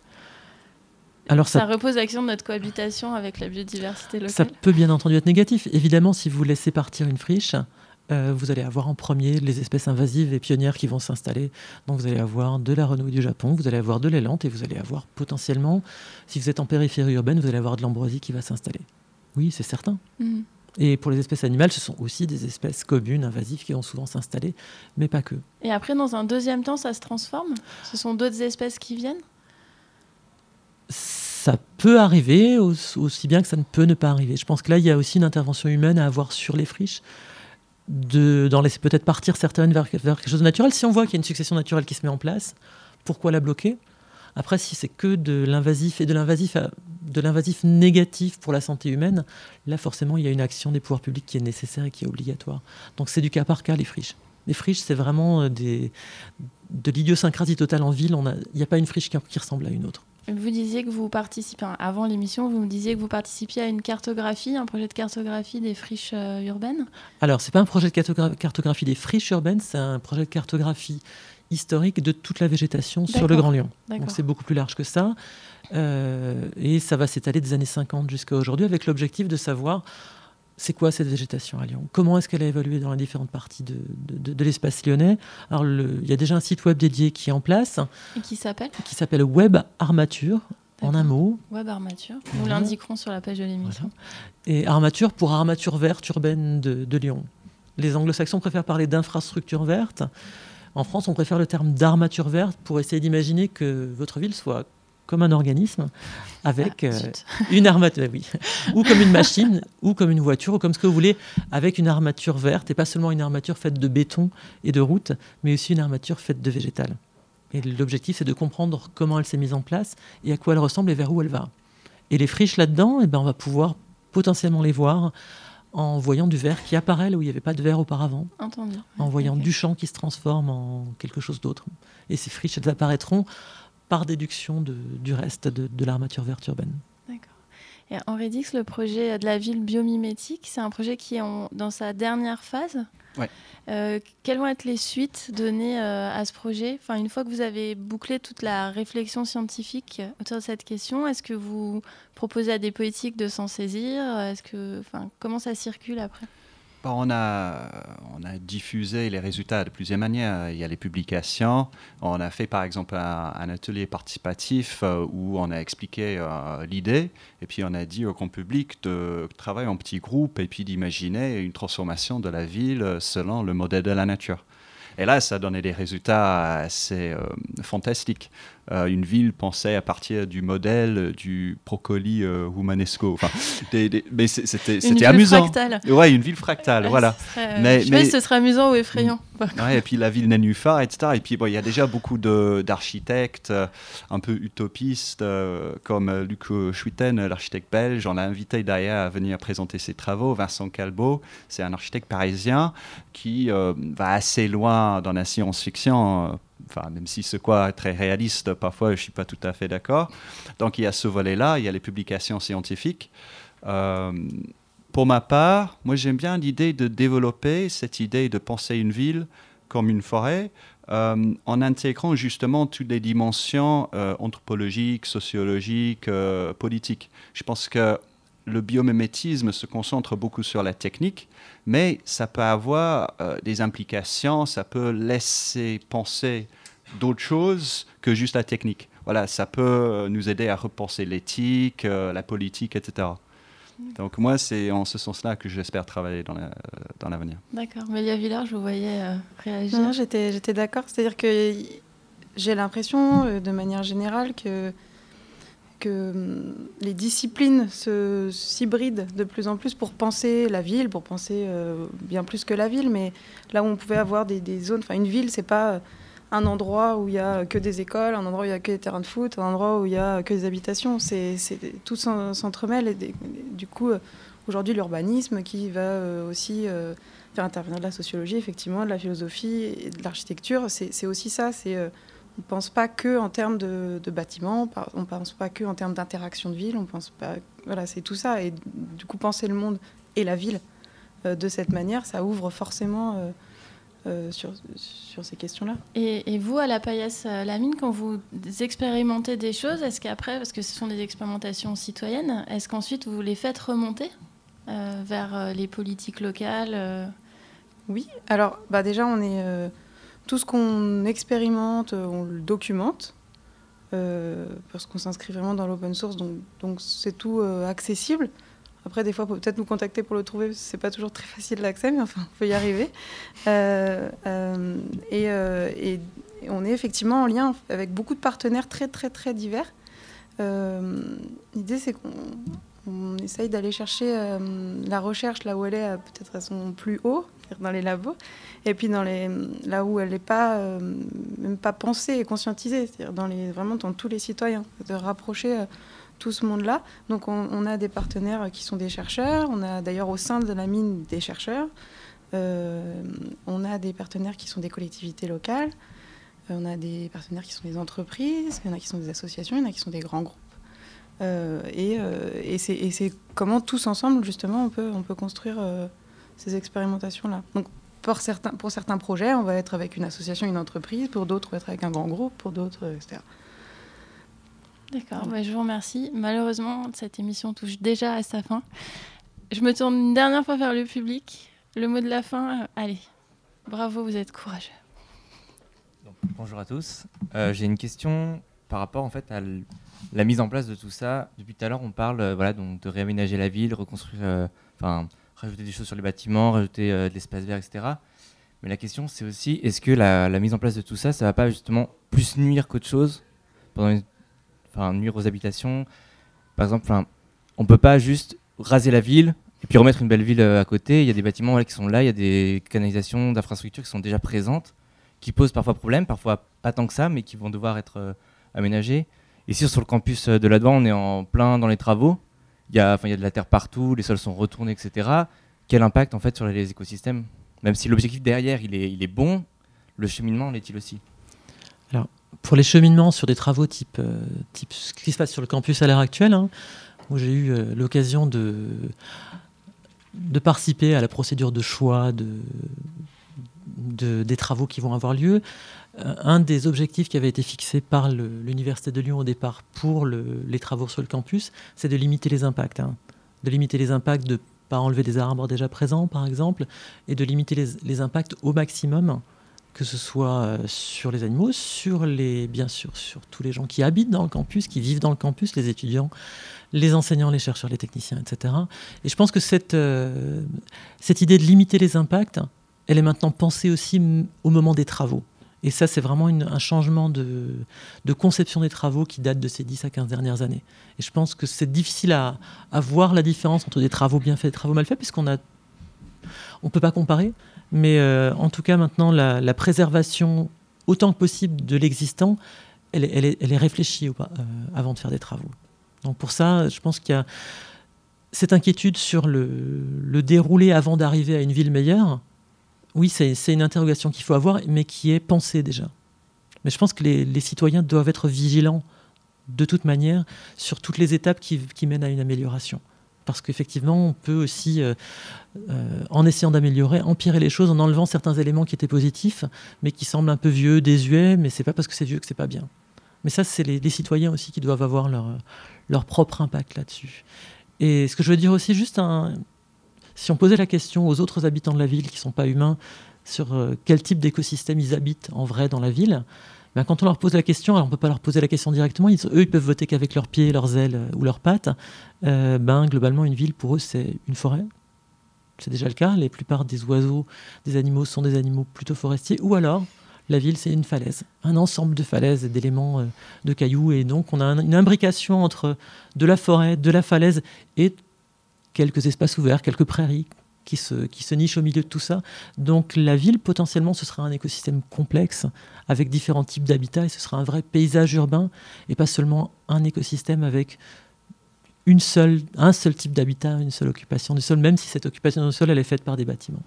Alors ça, repose l'action de notre cohabitation avec la biodiversité locale? Ça peut bien entendu être négatif. Évidemment, si vous laissez partir une friche, euh, vous allez avoir en premier les espèces invasives et pionnières qui vont s'installer. Donc vous allez avoir de la renouille du Japon, vous allez avoir de l'élante et vous allez avoir potentiellement, si vous êtes en périphérie urbaine, vous allez avoir de l'ambroisie qui va s'installer. Oui, c'est certain. Mhm. Et pour les espèces animales, ce sont aussi des espèces communes, invasives, qui vont souvent s'installer, mais pas que. Et après, dans un deuxième temps, ça se transforme? Ce sont d'autres espèces qui viennent? Ça peut arriver, aussi bien que ça ne peut ne pas arriver. Je pense que là, il y a aussi une intervention humaine à avoir sur les friches d'en laisser peut-être partir certaines vers, quelque chose de naturel. Si on voit qu'il y a une succession naturelle qui se met en place, pourquoi la bloquer? Après, si c'est que de l'invasif et de l'invasif de l'invasif négatif pour la santé humaine, là forcément il y a une action des pouvoirs publics qui est nécessaire et qui est obligatoire. Donc c'est du cas par cas les friches. Les friches, c'est vraiment euh, de l'idiosyncrasie totale en ville. Il n'y a, pas une friche qui ressemble à une autre. Vous disiez que vous participez, avant l'émission, vous me disiez que vous participiez à une cartographie, un projet de cartographie des friches euh, urbaines Alors, ce n'est pas un projet de cartographie des friches urbaines, c'est un projet de cartographie historique de toute la végétation sur le Grand Lyon. Donc, c'est beaucoup plus large que ça. Euh, et ça va s'étaler des années 50 jusqu'à aujourd'hui avec l'objectif de savoir c'est quoi cette végétation à Lyon? Comment est-ce qu'elle a évolué dans les différentes parties de, de, l'espace lyonnais? Alors, il y a déjà un site web dédié qui est en place. Et qui s'appelle? Qui s'appelle Web Armature, en un mot. Web Armature. Nous l'indiquerons sur la page de l'émission. Et Armature pour Armature verte urbaine de, Lyon. Les anglo-saxons préfèrent parler d'infrastructure verte. En France, on préfère le terme d'armature verte pour essayer d'imaginer que votre ville soit comme un organisme avec ah, euh, (laughs) une armature, oui, ou comme une machine, ou comme une voiture, ou comme ce que vous voulez, avec une armature verte, et pas seulement une armature faite de béton et de route, mais aussi une armature faite de végétal. Et l'objectif, c'est de comprendre comment elle s'est mise en place et à quoi elle ressemble et vers où elle va. Et les friches là-dedans, eh ben, on va pouvoir potentiellement les voir en voyant du verre qui apparaît là où il n'y avait pas de verre auparavant, en voyant du champ qui se transforme en quelque chose d'autre. Et ces friches, elles apparaîtront par déduction du reste de, l'armature verte urbaine. D'accord. Et Henri Dix, le projet de la ville biomimétique, c'est un projet qui est dans sa dernière phase. Ouais. Euh, quelles vont être les suites données euh, à ce projet? Enfin, Une fois que vous avez bouclé toute la réflexion scientifique autour de cette question, est-ce que vous proposez à des politiques de s'en saisir? Est-ce que, enfin, Comment ça circule après? On a, on a diffusé les résultats de plusieurs manières. Il y a les publications. On a fait par exemple un, atelier participatif euh, où on a expliqué euh, l'idée et puis on a dit au grand public de travailler en petits groupes et puis d'imaginer une transformation de la ville selon le modèle de la nature. Et là, ça a donné des résultats assez euh, fantastiques. Euh, une ville pensée à partir du modèle du Procoli euh, Humanesco. Enfin, mais c'était amusant. Fractale. Ouais, une ville fractale, voilà. mais, je mais... ce serait amusant ou effrayant. Ouais, et puis la ville nénuphar, etc. Et puis il y a déjà beaucoup d'architectes euh, un peu utopistes, comme Luc Schuiten, l'architecte belge. On a invité d'ailleurs à venir présenter ses travaux. Vincent Calbo, c'est un architecte parisien qui va assez loin dans la science-fiction même si c'est quoi très réaliste, parfois je ne suis pas tout à fait d'accord. Donc il y a ce volet-là, il y a les publications scientifiques. Euh, pour ma part, moi j'aime bien l'idée de développer cette idée de penser une ville comme une forêt, euh, en intégrant justement toutes les dimensions euh, anthropologiques, sociologiques, politiques. Je pense que le biomimétisme se concentre beaucoup sur la technique, mais ça peut avoir euh, des implications, ça peut laisser penser d'autres choses que juste la technique. Voilà, ça peut euh, nous aider à repenser l'éthique, euh, la politique, etc. Donc moi, c'est en ce sens-là que j'espère travailler dans, l'avenir. D'accord. Mélia Villard, je vous voyais réagir. j'étais d'accord. C'est-à-dire que j'ai l'impression, de manière générale, que que hum, les disciplines s'hybrident de plus en plus pour penser la ville, pour penser euh, bien plus que la ville, mais là où on pouvait avoir des, zones, enfin une ville, c'est pas un endroit où il y a que des écoles, un endroit où il y a que des terrains de foot, un endroit où il y a que des habitations. C'est, tout s'entremêle et du coup, aujourd'hui, l'urbanisme qui va aussi faire intervenir de la sociologie, effectivement, de la philosophie et de l'architecture, c'est, aussi ça. On ne pense pas que en termes de, bâtiments, on ne pense pas que en termes d'interaction de ville, on pense pas. Voilà, c'est tout ça. Et du coup, penser le monde et la ville euh, de cette manière, ça ouvre forcément euh, euh, sur, sur ces questions-là. Et, vous, à la paillasse Lamine, quand vous expérimentez des choses, est-ce qu'après, parce que ce sont des expérimentations citoyennes, est-ce qu'ensuite vous les faites remonter vers les politiques locales Oui. Alors, bah déjà, on est tout ce qu'on expérimente, euh, on le documente. Euh, parce qu'on s'inscrit vraiment dans l'open source, donc c'est tout euh, accessible. Après, des fois, peut-être nous contacter pour le trouver, c'est pas toujours très facile l'accès, mais enfin, on peut y arriver. et, et, on est effectivement en lien avec beaucoup de partenaires très, très, très divers. L'idée, c'est qu'on essaye d'aller chercher la recherche là où elle est, peut-être à son plus haut, dans les labos, et puis dans les, là où elle n'est pas, euh, même pas pensée et conscientisée, c'est-à-dire dans les, vraiment dans tous les citoyens, de rapprocher euh, tout ce monde-là. Donc on, a des partenaires qui sont des chercheurs, on a d'ailleurs au sein de la mine des chercheurs, euh, on a des partenaires qui sont des collectivités locales, on a des partenaires qui sont des entreprises, il y en a qui sont des associations, il y en a qui sont des grands groupes. Et, et c'est comment tous ensemble, justement, on peut, on peut construire ces expérimentations-là. Donc pour certains, pour certains projets, on va être avec une association, une entreprise, pour d'autres, on va être avec un grand groupe, pour d'autres, etc. D'accord, je vous remercie. Malheureusement, cette émission touche déjà à sa fin. Je me tourne une dernière fois vers le public. Le mot de la fin, euh, allez, bravo, vous êtes courageux. bonjour à tous. Euh, j'ai une question par rapport en fait à la mise en place de tout ça. Depuis tout à l'heure, on parle euh, voilà, donc de réaménager la ville, reconstruire, enfin rajouter des choses sur les bâtiments, rajouter euh, de l'espace vert, etc. Mais la question, c'est aussi, est-ce que la, mise en place de tout ça, ça va pas justement plus nuire qu'autre chose enfin, nuire aux habitations? Par exemple, on peut pas juste raser la ville et puis remettre une belle ville euh, à côté. Il y a des bâtiments qui sont là, il y a des canalisations, d'infrastructures qui sont déjà présentes, qui posent parfois problème, parfois pas tant que ça, mais qui vont devoir être euh, aménagées. Ici, sur le campus de la on est en plein dans les travaux il y, a, y a de la terre partout, les sols sont retournés, etc. Quel impact en fait sur les écosystèmes? Même si l'objectif derrière il est, il est bon, le cheminement l'est-il aussi? Alors, pour les cheminements sur des travaux type, euh, type ce qui se passe sur le campus à l'heure actuelle, hein, où j'ai eu euh, l'occasion de, de participer à la procédure de choix de, de, des travaux qui vont avoir lieu. Euh, un des objectifs qui avait été fixé par l'Université de Lyon au départ pour les travaux sur le campus, c'est de limiter les impacts. Hein. De limiter les impacts de pas enlever des arbres déjà présents, par exemple, et de limiter les, impacts au maximum, que ce soit euh, sur les animaux, sur les, bien sûr, sur tous les gens qui habitent dans le campus, qui vivent dans le campus, les étudiants, les enseignants, les chercheurs, les techniciens, etc. Et je pense que euh, cette idée de limiter les impacts, elle est maintenant pensée aussi au moment des travaux. Et ça, c'est vraiment un changement de, conception des travaux qui date de ces 10 à 15 dernières années. Et je pense que c'est difficile à, voir la différence entre des travaux bien faits et des travaux mal faits, puisqu'on a, on peut pas comparer. Mais euh, en tout cas, maintenant, la, préservation autant que possible de l'existant, elle, est, réfléchie euh, avant de faire des travaux. Donc pour ça, je pense qu'il y a cette inquiétude sur le déroulé avant d'arriver à une ville meilleure oui, c'est une interrogation qu'il faut avoir, mais qui est pensée déjà. Mais je pense que les, citoyens doivent être vigilants de toute manière sur toutes les étapes qui, mènent à une amélioration. Parce qu'effectivement, on peut aussi, euh, euh, en essayant d'améliorer, empirer les choses en enlevant certains éléments qui étaient positifs, mais qui semblent un peu vieux, désuets, mais c'est pas parce que c'est vieux que c'est pas bien. Mais ça, c'est les, citoyens aussi qui doivent avoir leur, leur propre impact là-dessus. Et ce que je veux dire aussi, juste un, si on posait la question aux autres habitants de la ville qui ne sont pas humains sur euh, quel type d'écosystème ils habitent en vrai dans la ville, ben, quand on leur pose la question, alors on ne peut pas leur poser la question directement, eux ils peuvent voter qu'avec leurs pieds, leurs ailes euh, ou leurs pattes, euh, ben, globalement une ville pour eux c'est une forêt. C'est déjà le cas, la plupart des oiseaux, des animaux sont des animaux plutôt forestiers, ou alors la ville c'est une falaise, un ensemble de falaises et d'éléments de cailloux, et donc on a une imbrication entre de la forêt, de la falaise et quelques espaces ouverts, quelques prairies, qui se, qui se niche au milieu de tout ça. Donc la ville, potentiellement, ce sera un écosystème complexe avec différents types d'habitats et ce sera un vrai paysage urbain et pas seulement un écosystème avec une seule, un seul type d'habitat, une seule occupation du sol, même si cette occupation du sol, elle est faite par des bâtiments.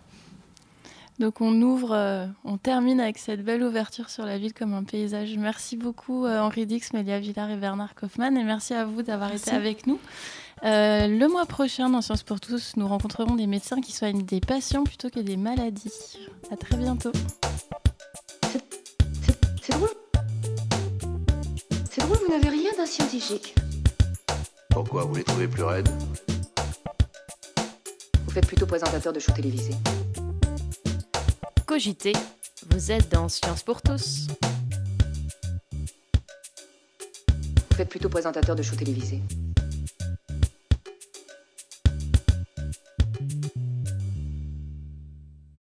Donc on ouvre, euh, on termine avec cette belle ouverture sur la ville comme un paysage. Merci beaucoup euh, Henri Dix, Mélia Villard et Bernard Kaufmann et merci à vous d'avoir été avec nous. Euh, le mois prochain dans Sciences pour tous, nous rencontrerons des médecins qui soignent des patients plutôt que des maladies. À très bientôt. C'est drôle. C'est drôle, vous n'avez rien d'un scientifique. Pourquoi vous les trouvez plus raides? Vous faites plutôt présentateur de show télévisé. Cogitez, vous êtes dans Sciences pour tous. Vous faites plutôt présentateur de show télévisé.